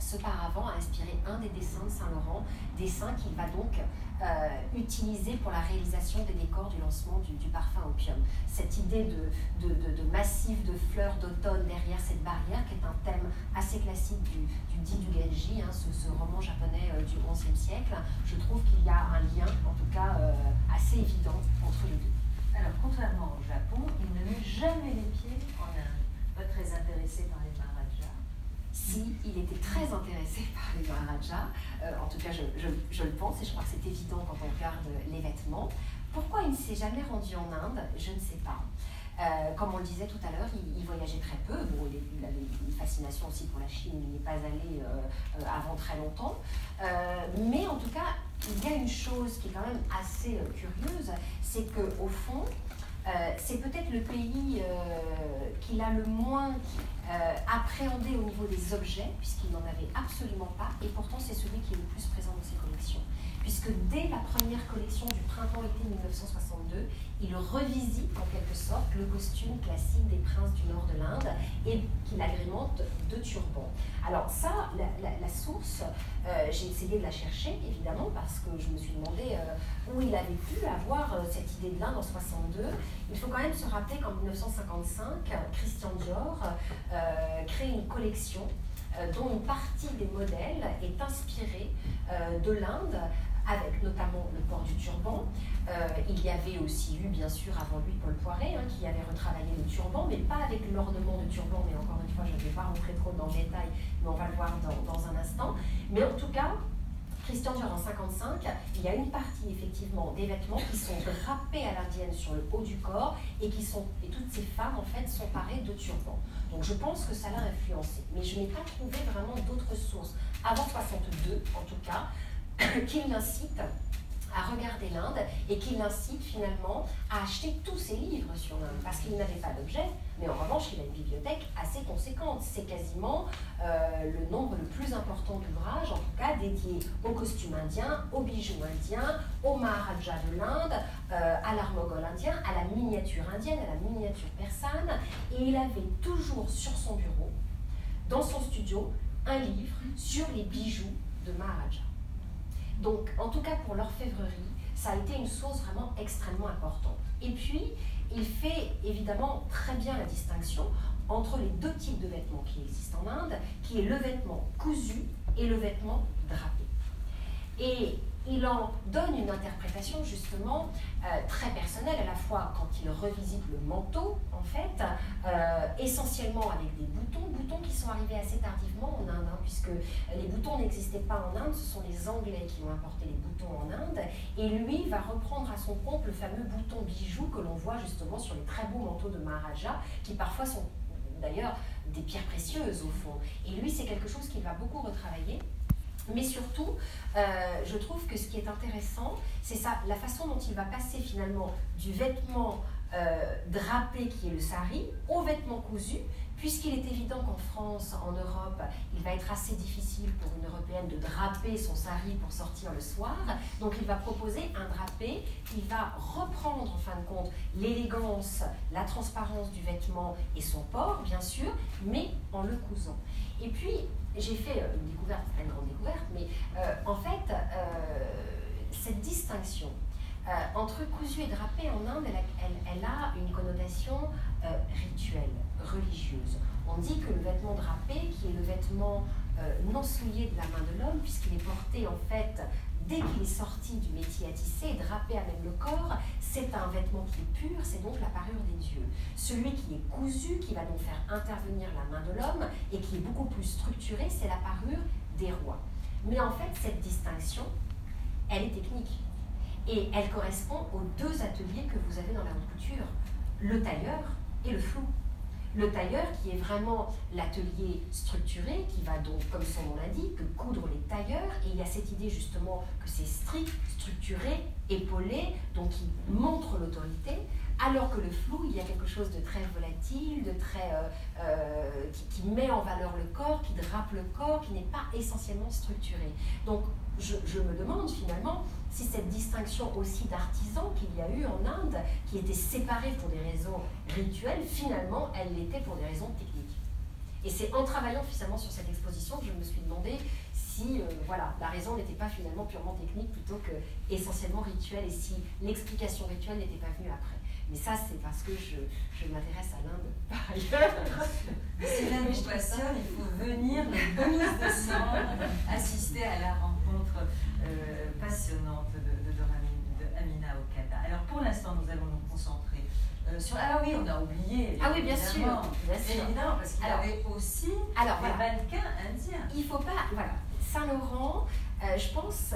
ce paravent a inspiré un des dessins de Saint-Laurent, dessin qu'il va donc euh, utiliser pour la réalisation des décors du lancement du, parfum opium. Cette idée de, de, massif de fleurs d'automne derrière cette barrière, qui est un thème assez classique du, du Di du Genji, hein, ce, roman japonais euh, du XIe siècle, je trouve qu'il y a un lien, en tout cas euh, assez évident, entre les deux. Alors, contrairement au Japon, il ne met jamais les pieds en Inde. Pas très intéressé par les si il était très intéressé par les Maharajas, euh, en tout cas je, le pense et je crois que c'est évident quand on regarde les vêtements. Pourquoi il ne s'est jamais rendu en Inde Je ne sais pas. Euh, comme on le disait tout à l'heure, il, voyageait très peu. Bon, il, avait une fascination aussi pour la Chine, il n'y est pas allé euh, avant très longtemps. mais en tout cas, il y a une chose qui est quand même assez curieuse, c'est qu'au fond, c'est peut-être le pays qu'il a le moins euh, appréhendé au niveau des objets, puisqu'il n'en avait absolument pas, et pourtant c'est celui qui est le plus présent dans ses. Puisque dès la première collection du printemps-été 1962, il revisite en quelque sorte le costume classique des princes du nord de l'Inde et qu'il agrémente de turbans. Alors ça, la, source, euh, j'ai essayé de la chercher évidemment parce que je me suis demandé euh, où il avait pu avoir euh, cette idée de l'Inde en 62. Il faut quand même se rappeler qu'en 1955, Christian Dior crée une collection dont une partie des modèles est inspirée de l'Inde avec notamment le port du turban. Euh, il y avait aussi eu, bien sûr, avant lui, Paul Poiret, hein, qui avait retravaillé le turban, mais pas avec l'ornement de turban, mais encore une fois, je ne vais pas rentrer trop dans le détail, mais on va le voir dans, un instant. Mais en tout cas, Christian Dior en 55, il y a une partie effectivement des vêtements qui sont drapés à l'indienne sur le haut du corps et qui sont et toutes ces femmes en fait sont parées de turbans. Donc je pense que ça l'a influencé, mais je n'ai pas trouvé vraiment d'autres sources avant 62 en tout cas qu'il l'incite à regarder l'Inde et qu'il l'incite finalement à acheter tous ses livres sur l'Inde parce qu'il n'avait pas d'objet, mais en revanche il a une bibliothèque assez conséquente. C'est quasiment euh, le nombre le plus important d'ouvrages, en tout cas dédiés aux costumes indiens, aux bijoux indiens, au Maharaja de l'Inde, euh, à l'art moghol indien, à la miniature indienne, à la miniature persane. Et il avait toujours sur son bureau, dans son studio, un livre sur les bijoux de Maharaja. Donc, en tout cas pour l'orfèvrerie, ça a été une source vraiment extrêmement importante. Et puis, il fait évidemment très bien la distinction entre les deux types de vêtements qui existent en Inde, qui est le vêtement cousu et le vêtement drapé. Il en donne une interprétation justement euh, très personnelle, à la fois quand il revisite le manteau, en fait, euh, essentiellement avec des boutons, boutons qui sont arrivés assez tardivement en Inde, hein, puisque les boutons n'existaient pas en Inde, ce sont les Anglais qui ont importé les boutons en Inde, et lui va reprendre à son compte le fameux bouton bijou que l'on voit justement sur les très beaux manteaux de Maharaja, qui parfois sont d'ailleurs des pierres précieuses au fond. Et lui, c'est quelque chose qu'il va beaucoup retravailler. Mais surtout, euh, je trouve que ce qui est intéressant, c'est ça, la façon dont il va passer finalement du vêtement euh, drapé qui est le sari au vêtement cousu, puisqu'il est évident qu'en France, en Europe, il va être assez difficile pour une Européenne de draper son sari pour sortir le soir. Donc il va proposer un drapé qui va reprendre en fin de compte l'élégance, la transparence du vêtement et son port, bien sûr, mais en le cousant. Et puis, j'ai fait euh, une découverte, une grande découverte, mais euh, en fait, euh, cette distinction entre cousu et drapé en Inde, elle, a une connotation rituelle, religieuse. On dit que le vêtement drapé, qui est le vêtement non souillé de la main de l'homme, puisqu'il est porté en fait dès qu'il est sorti du métier à tisser, drapé à même le corps, c'est un vêtement qui est pur, c'est donc la parure des dieux. Celui qui est cousu, qui va donc faire intervenir la main de l'homme et qui est beaucoup plus structuré, c'est la parure des rois. Mais en fait, cette distinction, elle est technique. Et elle correspond aux deux ateliers que vous avez dans la haute couture, le tailleur et le flou. Le tailleur qui est vraiment l'atelier structuré, qui va donc, comme son nom l'indique, coudre les tailleurs. Et il y a cette idée justement que c'est strict, structuré, épaulé, donc qui montre l'autorité. Alors que le flou, il y a quelque chose de très volatile, de très, euh, euh, qui, met en valeur le corps, qui drape le corps, qui n'est pas essentiellement structuré. Donc je me demande finalement si cette distinction aussi d'artisans qu'il y a eu en Inde, qui étaient séparés pour des raisons rituelles, finalement, elle l'était pour des raisons techniques. Et c'est en travaillant finalement sur cette exposition que je me suis demandé si euh, voilà, la raison n'était pas finalement purement technique plutôt que essentiellement rituelle et si l'explication rituelle n'était pas venue après. Mais ça, c'est parce que je, je m'intéresse à l'Inde par ailleurs. Si l'Inde vous passionne, il faut venir le 12 décembre assister à la rencontre euh, passionnante de, de, de, Amina Okada. Alors pour l'instant, nous allons nous concentrer euh, sur. Ah oui, on a oublié. Ah oui, bien sûr. Bien sûr. Évidemment, parce qu'il y avait aussi alors, des mannequins indiens. Il ne faut pas. Voilà. Saint-Laurent, euh, je pense.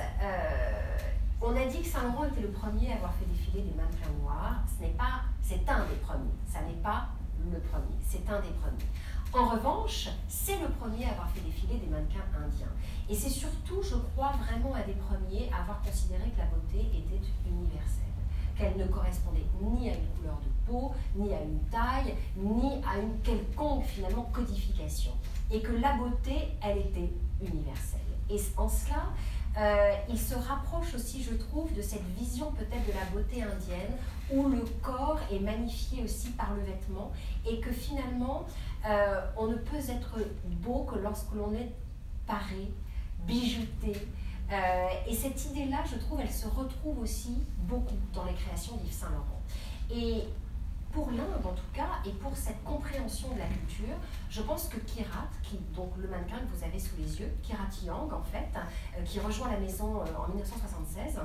On a dit que Saint-Laurent était le premier à avoir fait défiler des mannequins noirs. Ce n'est pas, c'est un des premiers. Ça n'est pas le premier, c'est un des premiers. En revanche, c'est le premier à avoir fait défiler des mannequins indiens. Et c'est surtout, je crois, vraiment un des premiers à avoir considéré que la beauté était universelle, qu'elle ne correspondait ni à une couleur de peau, ni à une taille, ni à une quelconque finalement codification. Et que la beauté, elle était universelle. Et en cela, euh, il se rapproche aussi, je trouve, de cette vision peut-être de la beauté indienne, où le corps est magnifié aussi par le vêtement, et que finalement, euh, on ne peut être beau que lorsque l'on est paré, bijouté. Euh, et cette idée-là, je trouve, elle se retrouve aussi beaucoup dans les créations d'Yves Saint-Laurent. Et pour l'Inde en tout cas, et pour cette compréhension de la culture, je pense que Kirat, qui, donc le mannequin que vous avez sous les yeux, Kirat Yang en fait, euh, qui rejoint la maison en 1976,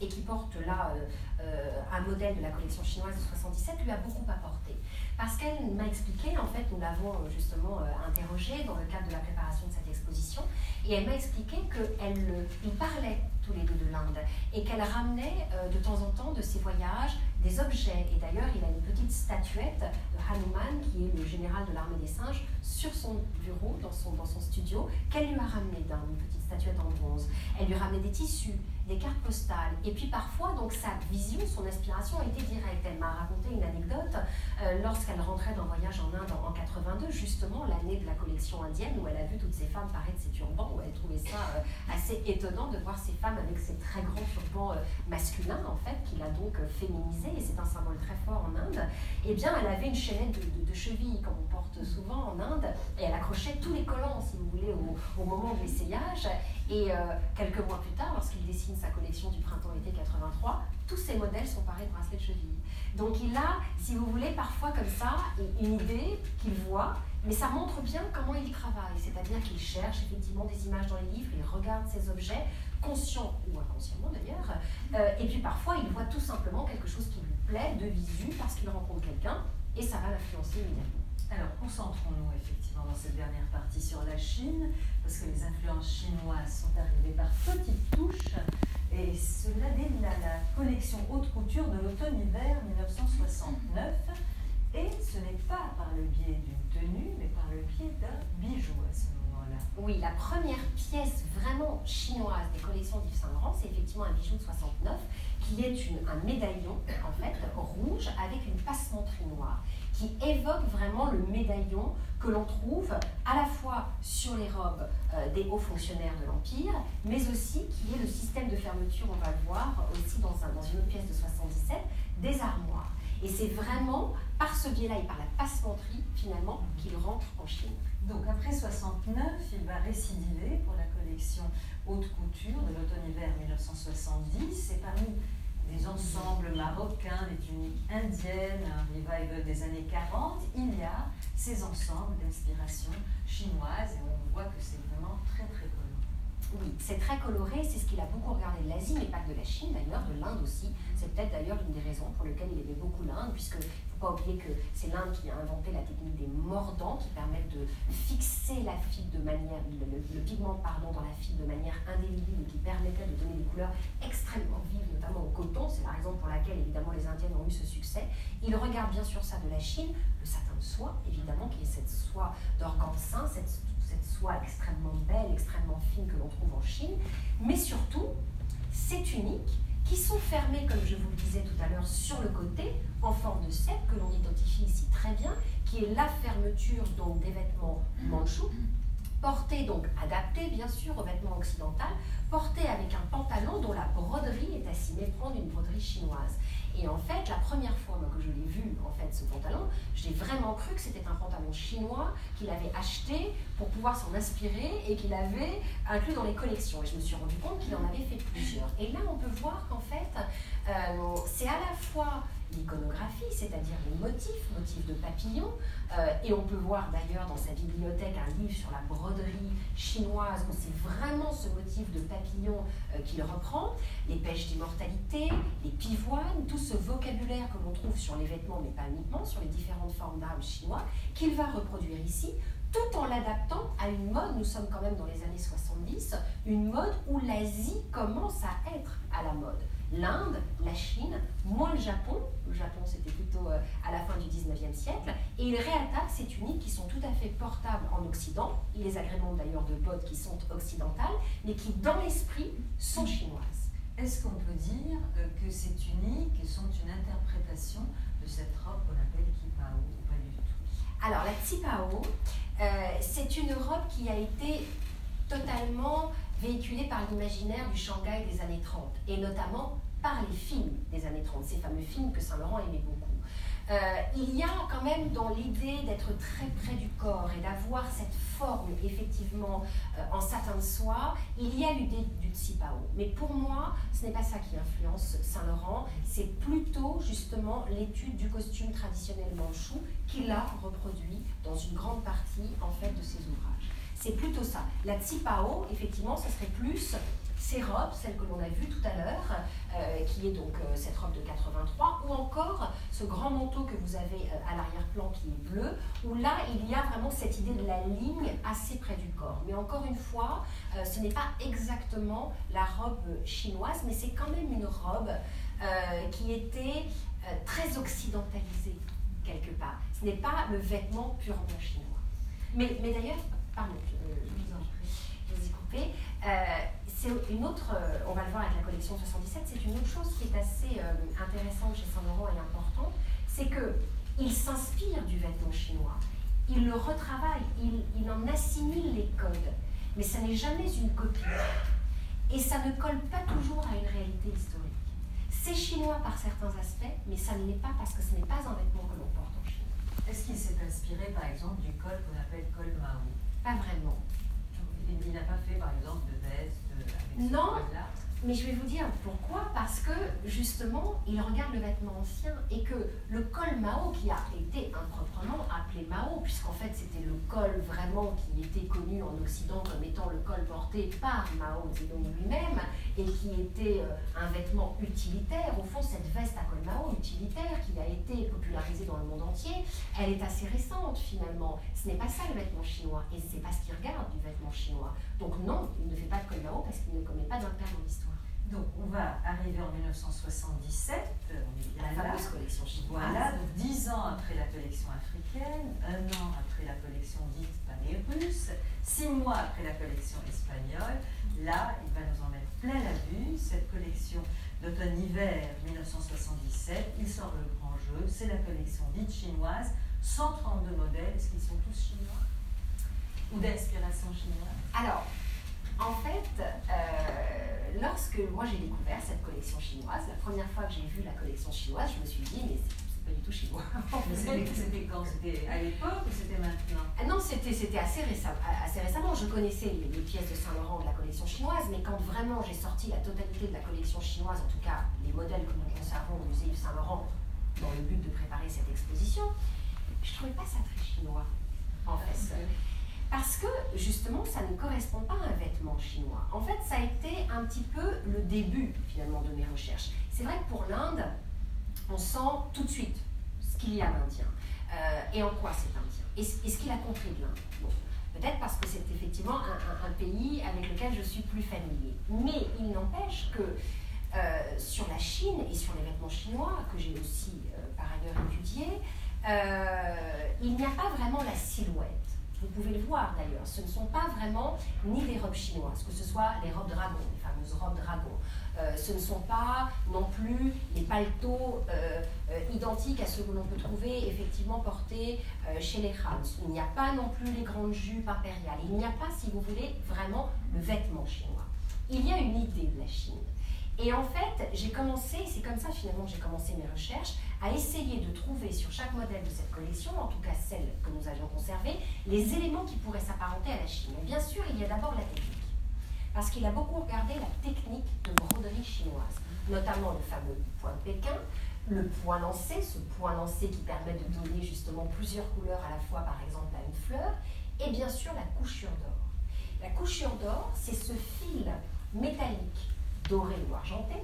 et qui porte là euh, un modèle de la collection chinoise de 77, lui a beaucoup apporté. Parce qu'elle m'a expliqué, en fait, nous l'avons justement interrogée dans le cadre de la préparation de cette exposition, et elle m'a expliqué qu'ils parlaient tous les deux de l'Inde et qu'elle ramenait de temps en temps de ses voyages des objets. Et d'ailleurs, il a une petite statuette de Hanuman, qui est le général de l'armée des singes, sur son bureau, dans son, dans son studio, qu'elle lui a ramené dans une petite statuette en bronze. Elle lui ramenait des tissus, des cartes postales. Et puis parfois, donc sa vision, son inspiration était directe. Elle m'a raconté une anecdote euh, lorsqu'elle rentrait d'un voyage en Inde en, 82, justement l'année de la collection indienne, où elle a vu toutes ces femmes paraître ces turbans, où elle trouvait ça euh, assez étonnant de voir ces femmes avec ces très grands turbans euh, masculins, en fait, qu'il a donc féminisé, et c'est un symbole très fort en Inde. Eh bien, elle avait une chaînette de, de, cheville, comme on porte souvent en Inde, et elle accrochait tous les collants, si vous voulez, au, moment de l'essayage. Et quelques mois plus tard, lorsqu'il dessine sa collection du printemps-été 83, tous ces modèles sont parés de bracelets de cheville. Donc il a, si vous voulez, parfois comme ça, une idée qu'il voit, mais ça montre bien comment il travaille. C'est-à-dire qu'il cherche effectivement des images dans les livres, il regarde ces objets, conscient ou inconsciemment d'ailleurs, euh, et puis parfois il voit tout simplement quelque chose qui lui plaît de visu parce qu'il rencontre quelqu'un, et ça va l'influencer immédiatement. Alors, concentrons-nous effectivement dans cette dernière partie sur la Chine, parce que les influences chinoises sont arrivées par petites touches, et cela dès la, la collection haute couture de l'automne-hiver 1969. Et ce pas par le biais d'une tenue, mais par le biais d'un bijou à ce moment-là. Oui, la première pièce vraiment chinoise des collections d'Yves Saint Laurent, c'est effectivement un bijou de 69, qui est un médaillon, en fait, rouge, avec une passementerie noire qui évoque vraiment le médaillon que l'on trouve à la fois sur les robes euh, des hauts fonctionnaires de l'Empire, mais aussi qui est le système de fermeture, on va le voir aussi dans, dans une autre pièce de 77, des armoires. Et c'est vraiment par ce biais-là et par la passementerie, finalement, qu'il rentre en Chine. Donc après 69, il va récidiver pour la collection haute couture de l'automne-hiver 1970. Et parmi des ensembles marocains, des tuniques indiennes, un revival des années 40, il y a ces ensembles d'inspiration chinoise et on voit que c'est vraiment très très. Oui, c'est très coloré, c'est ce qu'il a beaucoup regardé de l'Asie, mais pas de la Chine d'ailleurs, de l'Inde aussi. C'est peut-être d'ailleurs l'une des raisons pour lesquelles il aimait beaucoup l'Inde, puisque pas oublier que c'est l'Inde qui a inventé la technique des mordants qui permettent de fixer la fibre de manière, le, pigment pardon, dans la fibre de manière indélébile et qui permettait de donner des couleurs extrêmement vives, notamment au coton. C'est la raison pour laquelle évidemment les Indiennes ont eu ce succès. Il regarde bien sûr ça de la Chine, le satin de soie évidemment, qui est cette soie d'organsin, cette, cette soie extrêmement belle, extrêmement fine que l'on trouve en Chine, mais surtout, c'est unique qui sont fermés, comme je vous le disais tout à l'heure, sur le côté, en forme de cèpe, que l'on identifie ici très bien, qui est la fermeture donc, des vêtements manchou, porté donc adapté bien sûr au vêtement occidental, porté avec un pantalon dont la broderie est à s'y méprendre une broderie chinoise. Et en fait, la première fois que je l'ai vu, en fait, ce pantalon, j'ai vraiment cru que c'était un pantalon chinois qu'il avait acheté pour pouvoir s'en inspirer et qu'il avait inclus dans les collections. Et je me suis rendu compte qu'il en avait fait plusieurs. Et là, on peut voir qu'en fait, euh, c'est à la fois l'iconographie, c'est-à-dire les motifs, motifs de papillons. Euh, et on peut voir d'ailleurs dans sa bibliothèque un livre sur la broderie chinoise où c'est vraiment ce motif de papillon euh, qu'il reprend. Les pêches d'immortalité, les pivoines, tout ce vocabulaire que l'on trouve sur les vêtements, mais pas uniquement, sur les différentes formes d'armes chinois, qu'il va reproduire ici tout en l'adaptant à une mode, nous sommes quand même dans les années 70, une mode où l'Asie commence à être à la mode l'Inde, la Chine, moins le Japon. Le Japon, c'était plutôt euh, à la fin du 19e siècle. Et il réattaque ces tuniques qui sont tout à fait portables en Occident. Il les agrémente d'ailleurs de bottes qui sont occidentales, mais qui, dans l'esprit, sont chinoises. Est-ce qu'on peut dire euh, que ces tuniques sont une interprétation de cette robe qu'on appelle kipao ou pas du tout? Alors, la tsipao, euh, c'est une robe qui a été totalement véhiculée par l'imaginaire du Shanghai des années 30, et notamment par les films des années 30, ces fameux films que Saint-Laurent aimait beaucoup. Euh, il y a quand même dans l'idée d'être très près du corps et d'avoir cette forme effectivement euh, en satin de soie, il y a l'idée du tsipao. Mais pour moi, ce n'est pas ça qui influence Saint-Laurent, c'est plutôt justement l'étude du costume traditionnel manchou qu'il a reproduit dans une grande partie en fait de ses ouvrages. C'est plutôt ça. La tsipao, effectivement, ce serait plus ces robes, celles que l'on a vues tout à l'heure, euh, qui est donc euh, cette robe de 83, ou encore ce grand manteau que vous avez euh, à l'arrière-plan qui est bleu, où là, il y a vraiment cette idée de la ligne assez près du corps. Mais encore une fois, ce n'est pas exactement la robe chinoise, mais c'est quand même une robe qui était très occidentalisée, quelque part. Ce n'est pas le vêtement purement chinois. Mais d'ailleurs, pardon, je, vous ai coupé. c'est une autre, euh, on va le voir avec la collection 77, c'est une autre chose qui est assez euh, intéressante chez Saint Laurent et importante, c'est que il s'inspire du vêtement chinois, il le retravaille, il, il en assimile les codes, mais ça n'est jamais une copie. Et ça ne colle pas toujours à une réalité historique. C'est chinois par certains aspects, mais ça ne l'est pas parce que ce n'est pas un vêtement que l'on porte en Chine. Est-ce qu'il s'est inspiré par exemple du col qu'on appelle col Mao? Pas vraiment. Il n'a pas fait par exemple de veste avec Non, mais je vais vous dire pourquoi. Parce que justement, il regarde le vêtement ancien et que le col Mao, qui a été improprement appelé Mao, puisqu'en fait c'était le col vraiment qui était connu en Occident comme étant le col porté par Mao Zedong lui-même et qui était euh, un vêtement utilitaire. Au fond, cette veste à col Mao utilitaire qui a été popularisée dans le monde entier, elle est assez récente finalement. Ce n'est pas ça le vêtement chinois et c'est pas ce qu'il regarde du vêtement chinois. Donc non, il ne fait pas de col Mao parce qu'il ne commet pas d'impair dans l'histoire. Donc on va arriver en 1977, on la fameuse collection chinoise. Voilà, donc dix ans après la collection africaine, un an après la collection dite pané-russe, six mois après la collection espagnole, là il va nous en mettre plein la vue, cette collection d'automne-hiver 1977, il sort le grand jeu, c'est la collection dite chinoise, 132 modèles, est-ce qu'ils sont tous chinois? Ou d'inspiration chinoise? Alors, en fait, euh, lorsque moi j'ai découvert cette collection chinoise, la première fois que j'ai vu la collection chinoise, je me suis dit, mais c'est pas du tout chinois. c'était quand? C'était à l'époque ou c'était maintenant? Ah Non, c'était assez, assez récemment. Je connaissais les, pièces de Saint-Laurent de la collection chinoise, mais quand vraiment j'ai sorti la totalité de la collection chinoise, en tout cas les modèles que nous conservons au musée Yves Saint-Laurent, dans le but de préparer cette exposition, je trouvais pas ça très chinois, en fait. Parce que justement, ça ne correspond pas à un vêtement chinois. En fait, ça a été un petit peu le début finalement de mes recherches. C'est vrai que pour l'Inde, on sent tout de suite ce qu'il y a d'Indien euh, et en quoi c'est indien? Et, ce qu'il a compris de l'Inde? Bon, Peut-être parce que c'est effectivement un, pays avec lequel je suis plus familier. Mais il n'empêche que euh, sur la Chine et sur les vêtements chinois, que j'ai aussi euh, par ailleurs étudié, il n'y a pas vraiment la silhouette Vous pouvez le voir d'ailleurs, ce ne sont pas vraiment ni les robes chinoises, que ce soit les robes dragon, les fameuses robes dragon. Euh, ce ne sont pas non plus les paletots euh, euh, identiques à ceux que l'on peut trouver effectivement portés chez les Khans. Il n'y a pas non plus les grandes jupes impériales. Il n'y a pas, si vous voulez, vraiment le vêtement chinois. Il y a une idée de la Chine. Et en fait, j'ai commencé, c'est comme ça finalement que j'ai commencé mes recherches, à essayer de trouver sur chaque modèle de cette collection, en tout cas celle que nous avions conservée, les éléments qui pourraient s'apparenter à la Chine. bien sûr, il y a d'abord la technique. Parce qu'il a beaucoup regardé la technique de broderie chinoise, notamment le fameux point de Pékin, le point lancé, ce point lancé qui permet de donner justement plusieurs couleurs à la fois, par exemple, à une fleur, et bien sûr la couchure d'or. La couchure d'or, c'est ce fil métallique doré ou argenté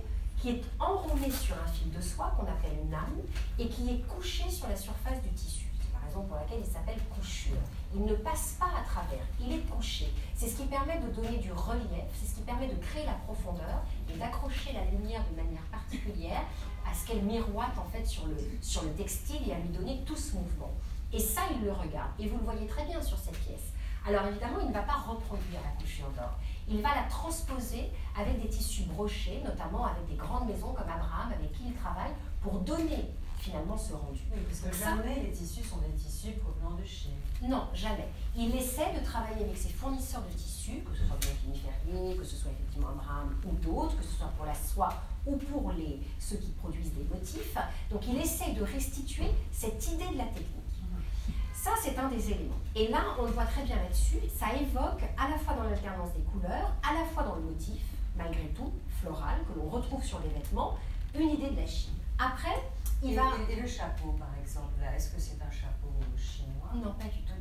qui est enroulé sur un fil de soie qu'on appelle une âme et qui est couché sur la surface du tissu. C'est la raison pour laquelle il s'appelle couchure. Il ne passe pas à travers, il est couché. C'est ce qui permet de donner du relief, c'est ce qui permet de créer la profondeur et d'accrocher la lumière de manière particulière à ce qu'elle miroite en fait sur le, sur le textile et à lui donner tout ce mouvement. Et ça, il le regarde. Et vous le voyez très bien sur cette pièce. Alors évidemment, il ne va pas reproduire la couchure d'or. Il va la transposer avec des tissus brochés, notamment avec des grandes maisons comme Abraham, avec qui il travaille, pour donner finalement ce rendu. Oui, parce que jamais les tissus sont des tissus provenant de Chine. Non, jamais. Il essaie de travailler avec ses fournisseurs de tissus, que ce soit Bianchini Ferrier, que ce soit effectivement Abraham ou d'autres, que ce soit pour la soie ou pour les, ceux qui produisent des motifs. Donc il essaie de restituer cette idée de la technique. Ça, c'est un des éléments. Et là, on le voit très bien là-dessus, ça évoque à la fois dans l'alternance des couleurs, à la fois dans le motif, malgré tout, floral, que l'on retrouve sur les vêtements, une idée de la Chine. Après, il et, va... Et, le chapeau, par exemple, est-ce que c'est un chapeau chinois? Non, pas du tout.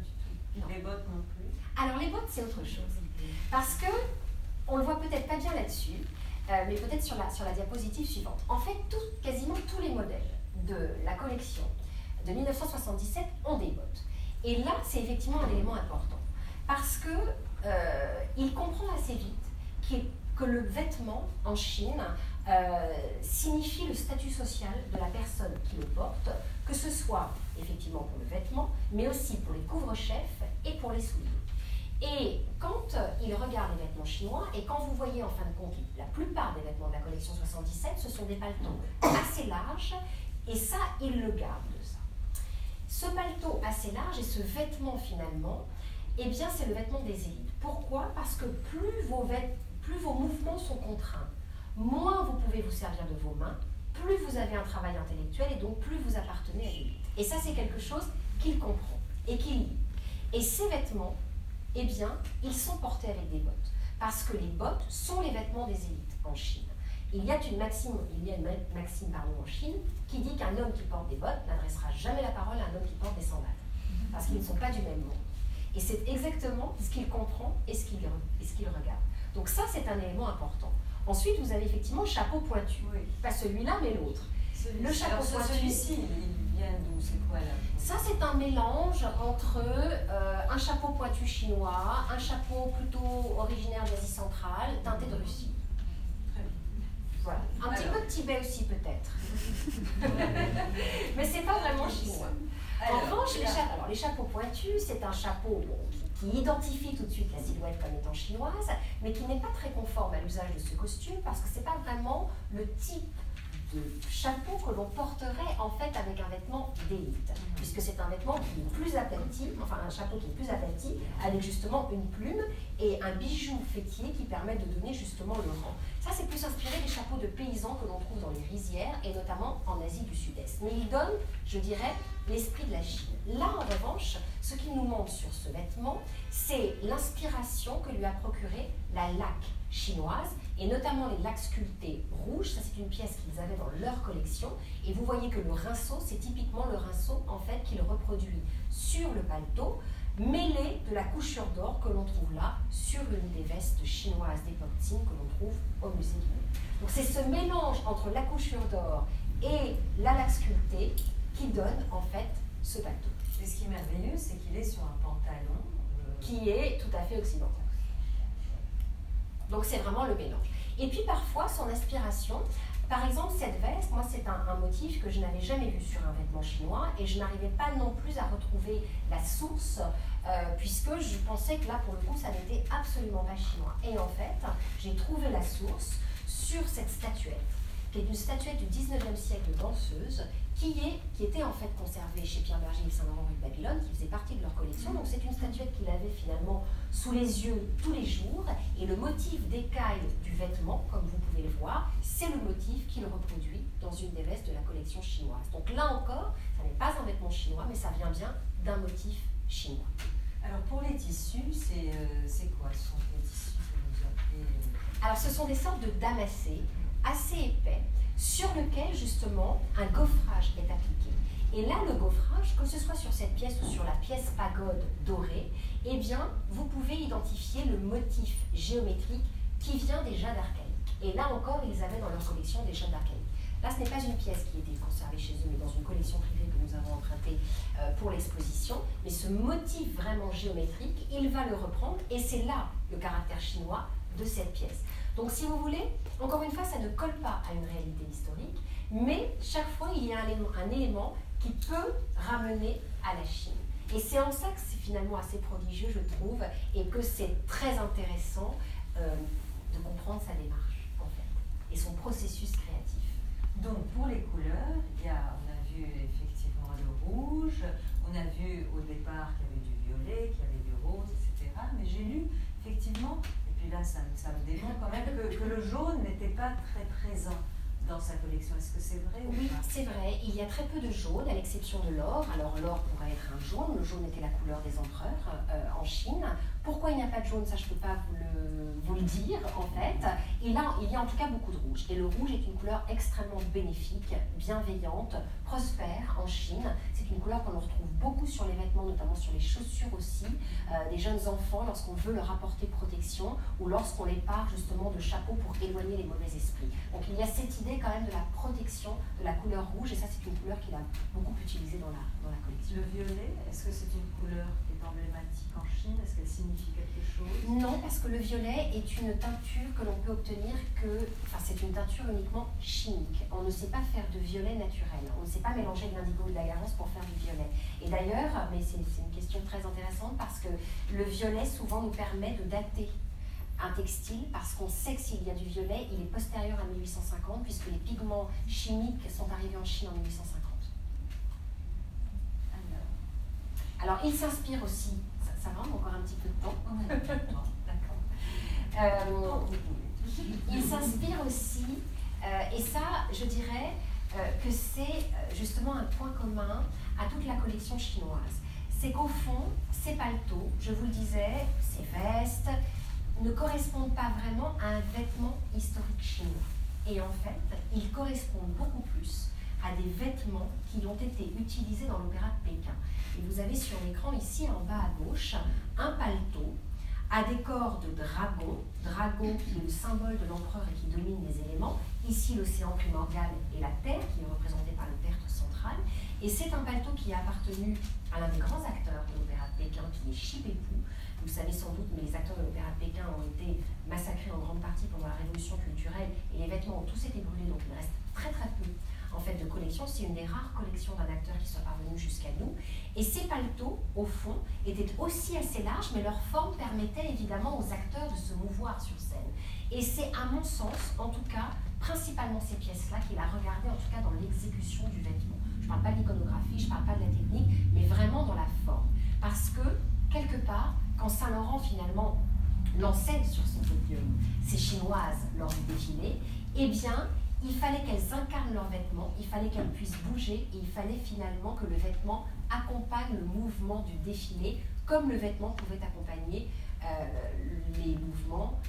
Du tout. Les bottes non plus? Alors, les bottes, c'est autre chose. Parce que, on le voit peut-être pas bien là-dessus, euh, mais peut-être sur la, sur la diapositive suivante. En fait, tout, quasiment tous les modèles de la collection de 1977 ont des bottes. Et là, c'est effectivement un élément important. Parce que euh, il comprend assez vite que le vêtement en Chine euh, signifie le statut social de la personne qui le porte, que ce soit effectivement pour le vêtement, mais aussi pour les couvre-chefs et pour les souliers. Et quand il regarde les vêtements chinois, et quand vous voyez en fin de compte la plupart des vêtements de la collection 77, ce sont des paletos assez larges, et ça, il le garde ce paletot assez large et ce vêtement finalement, eh bien c'est le vêtement des élites. Pourquoi? Parce que plus vos, plus vos mouvements sont contraints, moins vous pouvez vous servir de vos mains, plus vous avez un travail intellectuel et donc plus vous appartenez à l'élite. Et ça c'est quelque chose qu'il comprend et qu'il lit. Et ces vêtements, eh bien, ils sont portés avec des bottes. Parce que les bottes sont les vêtements des élites en Chine. Il y a une maxime, il y a une maxime pardon, en Chine qui dit qu'un homme qui porte des bottes n'adressera jamais la parole à un homme qui porte des sandales, parce qu'ils ne sont pas du même monde. Et c'est exactement ce qu'il comprend et ce qu'il regarde. Donc ça, c'est un élément important. Ensuite, vous avez effectivement chapeau pointu. Pas celui-là, mais l'autre. Le chapeau pointu. Celui-ci, il vient d'où? C'est quoi là? Ça, c'est un mélange entre euh, un chapeau pointu chinois, un chapeau plutôt originaire d'Asie centrale, teinté de Russie. Un petit peu de Tibet aussi peut-être. Mais c'est pas vraiment chinois. en revanche, les, chapeaux, les chapeaux pointus, c'est un chapeau qui, identifie tout de suite la silhouette comme étant chinoise, mais qui n'est pas très conforme à l'usage de ce costume parce que c'est pas vraiment le type de chapeau que l'on porterait en fait avec un vêtement d'élite, puisque c'est un vêtement qui est plus aplati, enfin un chapeau qui est plus aplati, avec justement une plume et un bijou fêtier qui permet de donner justement le rang. Ça, c'est plus inspiré des chapeaux de paysans que l'on trouve dans les rizières et notamment en Asie du Sud-Est. Mais il donne, je dirais, l'esprit de la Chine. Là, en revanche, ce qu'il nous montre sur ce vêtement, c'est l'inspiration que lui a procuré la laque chinoise et notamment les lacs sculptés rouges. Ça, c'est une pièce qu'ils avaient dans leur collection. Et vous voyez que le rinceau, c'est typiquement le rinceau en fait qu'il reproduit sur le paletot mêlé de la couchure d'or que l'on trouve là sur une des vestes chinoises des Tsing que l'on trouve au musée du Donc c'est ce mélange entre la couchure d'or et la laque sculptée qui donne en fait ce bateau. Et ce qui est merveilleux, c'est qu'il est sur un pantalon euh, qui est tout à fait occidental. Donc c'est vraiment le mélange. Et puis parfois son inspiration, par exemple, cette veste, moi, c'est un, motif que je n'avais jamais vu sur un vêtement chinois et je n'arrivais pas non plus à retrouver la source euh, puisque je pensais que là, pour le coup, ça n'était absolument pas chinois. Et en fait, j'ai trouvé la source sur cette statuette, qui est une statuette du 19e siècle danseuse, qui, est, qui était en fait conservée chez Pierre Berger et Saint-Laurent rue de Babylone, qui faisait partie de leur collection. Donc c'est une statuette qu'il avait finalement sous les yeux tous les jours. Et le motif d'écaille du vêtement, comme vous pouvez le voir, c'est le motif qu'il reproduit dans une des vestes de la collection chinoise. Donc là encore, ça n'est pas un vêtement chinois, mais ça vient bien d'un motif chinois. Alors pour les tissus, c'est euh, quoi? Ce sont des tissus que vous appelez... Euh, Alors ce sont des sortes de damassés assez épais sur lequel justement un gaufrage est appliqué. Et là, le gaufrage, que ce soit sur cette pièce ou sur la pièce pagode dorée, eh bien, vous pouvez identifier le motif géométrique qui vient des jades archaïques. Et là encore, ils avaient dans leur collection des jades archaïques. Là, ce n'est pas une pièce qui était conservée chez eux, mais dans une collection privée que nous avons empruntée euh, pour l'exposition. Mais ce motif vraiment géométrique, il va le reprendre, et c'est là le caractère chinois de cette pièce. Donc, si vous voulez, encore une fois, ça ne colle pas à une réalité historique, mais chaque fois, il y a un élément, qui peut ramener à la Chine. Et c'est en ça que c'est finalement assez prodigieux, je trouve, et que c'est très intéressant euh, de comprendre sa démarche, en fait, et son processus créatif. Donc, pour les couleurs, y a, on a vu effectivement le rouge, on a vu au départ qu'il y avait du violet, qu'il y avait du rose, etc. Mais j'ai lu effectivement puis là, ça, me démontre quand même que, le jaune n'était pas très présent dans sa collection. Est-ce que c'est vrai Oui, c'est vrai. Il y a très peu de jaune, à l'exception de l'or. Alors l'or pourrait être un jaune. Le jaune était la couleur des empereurs euh, en Chine. Pourquoi il n'y a pas de jaune, ça je ne peux pas vous le, vous le, dire en fait. Et là, il y a en tout cas beaucoup de rouge. Et le rouge est une couleur extrêmement bénéfique, bienveillante, prospère en Chine. C'est une couleur qu'on retrouve beaucoup sur les vêtements, notamment sur les chaussures aussi, euh, des jeunes enfants lorsqu'on veut leur apporter protection ou lorsqu'on les part justement de chapeaux pour éloigner les mauvais esprits. Donc il y a cette idée quand même de la protection de la couleur rouge et ça c'est une couleur qu'il a beaucoup utilisée dans la, dans la collection. Le violet, est-ce que c'est une couleur qui est emblématique Est-ce qu'elle signifie quelque chose? Non, parce que le violet est une teinture que l'on peut obtenir que, enfin c'est une teinture uniquement chimique. On ne sait pas faire de violet naturel. On ne sait pas mélanger de l'indigo ou de la garance pour faire du violet. Et d'ailleurs, mais c'est une question très intéressante parce que le violet souvent nous permet de dater un textile parce qu'on sait que s'il y a du violet, il est postérieur à 1850 puisque les pigments chimiques sont arrivés en Chine en 1850. Alors, il s'inspire aussi, ça, va encore un petit peu de temps. D'accord. Euh, il s'inspire aussi, euh, et ça, je dirais euh, que c'est justement un point commun à toute la collection chinoise. C'est qu'au fond, ces paletots, je vous le disais, ces vestes, ne correspondent pas vraiment à un vêtement historique chinois. Et en fait, ils correspondent beaucoup plus à des vêtements qui ont été utilisés dans l'opéra de Pékin. Et vous avez sur l'écran ici en bas à gauche un paletot à décor de dragon, dragon qui est le symbole de l'empereur et qui domine les éléments, ici l'océan primordial et la Terre qui est représentée par le tertre central, et c'est un paletot qui a appartenu à l'un des grands acteurs de l'opéra de Pékin qui est Xi Vous savez sans doute, mais les acteurs de l'opéra de Pékin ont été massacrés en grande partie pendant la révolution culturelle et les vêtements ont tous été brûlés, donc il reste très très peu en fait de collection. C'est une des rares collections d'un acteur qui soit parvenu jusqu'à nous. Et ces paletots, au fond, étaient aussi assez larges, mais leur forme permettait évidemment aux acteurs de se mouvoir sur scène. Et c'est, à mon sens, en tout cas, principalement ces pièces-là qu'il a regardées, en tout cas dans l'exécution du vêtement. Je ne parle pas de l'iconographie, je ne parle pas de la technique, mais vraiment dans la forme. Parce que, quelque part, quand Saint-Laurent finalement lançait sur son podium ces chinoises lors du défilé, eh bien, il fallait qu'elles incarnent leurs vêtements, il fallait qu'elles puissent bouger et il fallait finalement que le vêtement accompagne le mouvement du défilé comme le vêtement pouvait accompagner euh, les mouvements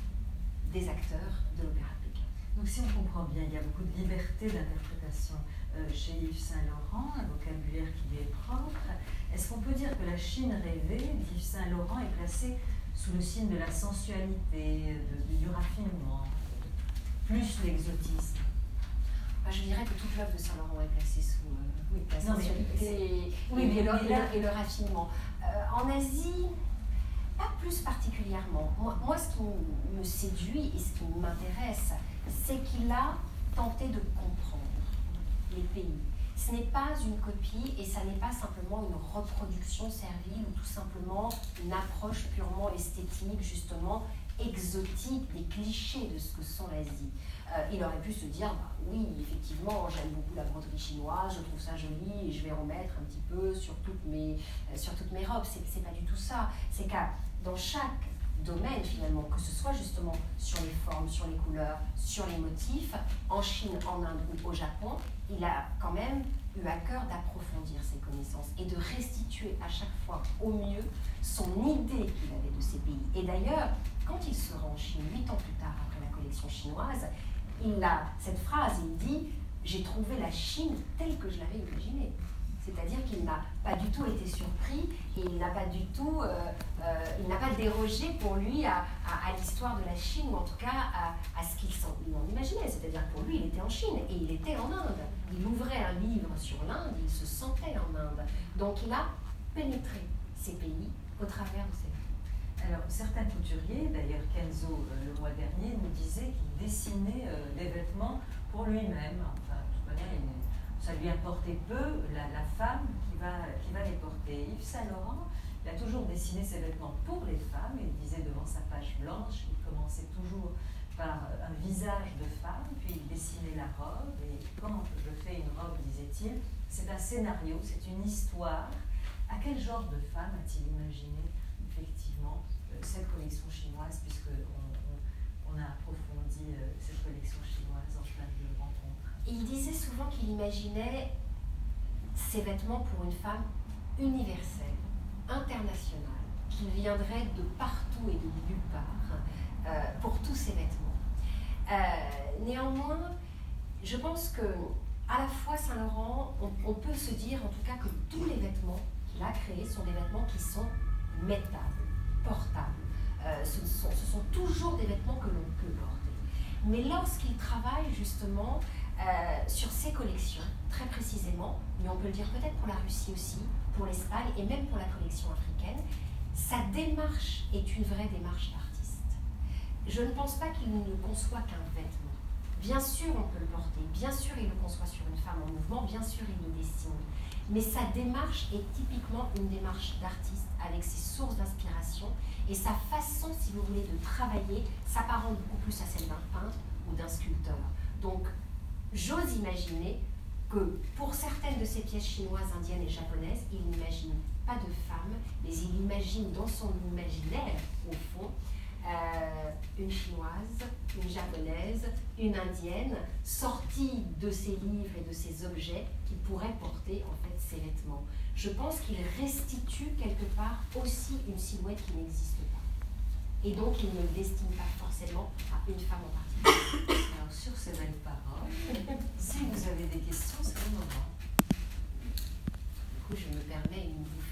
des acteurs de l'opéra Pékin. Donc si on comprend bien, il y a beaucoup de liberté d'interprétation euh, chez Yves Saint-Laurent, un vocabulaire qui lui est propre. Est-ce qu'on peut dire que la Chine rêvée d'Yves Saint-Laurent est placée sous le signe de la sensualité, du raffinement, plus l'exotisme? Je dirais que toute l'œuvre de Saint-Laurent est placée sous euh, la sensualité et, le, raffinement. Euh, en Asie, pas plus particulièrement. Moi, ce qui me séduit et ce qui m'intéresse, c'est qu'il a tenté de comprendre les pays. ce n'est pas une copie et ça n'est pas simplement une reproduction servile ou tout simplement une approche purement esthétique, justement exotique des clichés de ce que sont l'Asie. Euh, il aurait pu se dire, bah oui, effectivement, j'aime beaucoup la broderie chinoise, je trouve ça joli et je vais remettre un petit peu sur toutes mes, euh, sur toutes mes robes. C'est pas du tout ça. C'est qu'à dans chaque domaine finalement, que ce soit justement sur les formes, sur les couleurs, sur les motifs, en Chine, en Inde ou au Japon, il a quand même eu à cœur d'approfondir ses connaissances et de restituer à chaque fois au mieux son idée qu'il avait de ces pays. Et d'ailleurs, quand il se rend en Chine, huit ans plus tard après la collection chinoise, il a cette phrase, il dit J'ai trouvé la Chine telle que je l'avais imaginée. C'est-à-dire qu'il n'a pas du tout été surpris et il n'a pas du tout, euh, euh, il n'a pas dérogé pour lui à, l'histoire de la Chine ou en tout cas à, ce qu'il en imaginait. C'est-à-dire pour lui, il était en Chine et il était en Inde. Il ouvrait un livre sur l'Inde, il se sentait en Inde. Donc il a pénétré ces pays au travers de ses alors, certains couturiers, d'ailleurs Kenzo euh, le mois dernier, nous disait qu'il dessinait des vêtements pour lui-même. Enfin, de toute manière, ça lui importait peu la, femme qui va, qui va les porter. Yves Saint Laurent, il a toujours dessiné ses vêtements pour les femmes. Il disait devant sa page blanche, il commençait toujours par un visage de femme, puis il dessinait la robe. Et quand je fais une robe, disait-il, c'est un scénario, c'est une histoire. À quel genre de femme a-t-il imaginé effectivement euh, cette collection chinoise, puisque on, a approfondi euh, cette collection chinoise en plein de il disait souvent qu'il imaginait ces vêtements pour une femme universelle, internationale, qui viendrait de partout et de nulle part euh, pour tous ces vêtements. Néanmoins, je pense que à la fois Saint-Laurent, on, peut se dire en tout cas que tous les vêtements qu'il a créés sont des vêtements qui sont mettables, portables. Euh, ce, sont, toujours des vêtements que l'on peut porter. Mais lorsqu'il travaille justement euh, sur ses collections, très précisément, mais on peut le dire peut-être pour la Russie aussi, pour l'Espagne et même pour la collection africaine, sa démarche est une vraie démarche d'artiste. Je ne pense pas qu'il ne conçoit qu'un vêtement. Bien sûr, on peut le porter, bien sûr, il le conçoit sur une femme en mouvement, bien sûr, il le dessine. Mais sa démarche est typiquement une démarche d'artiste avec ses sources d'inspiration et sa façon, si vous voulez, de travailler s'apparente beaucoup plus à celle d'un peintre ou d'un sculpteur. Donc, j'ose imaginer que pour certaines de ces pièces chinoises, indiennes et japonaises, il n'imagine pas de femme, mais il imagine dans son imaginaire, au fond, euh, une chinoise, une japonaise, une indienne, sortie de ses livres et de ses objets qui pourraient porter en fait vêtements. Je pense qu'il restitue quelque part aussi une silhouette qui n'existe pas. Et donc il ne le destine pas forcément à une femme en particulier. Alors sur ces belles paroles, si vous avez des questions, c'est le moment. Du coup, je me permets une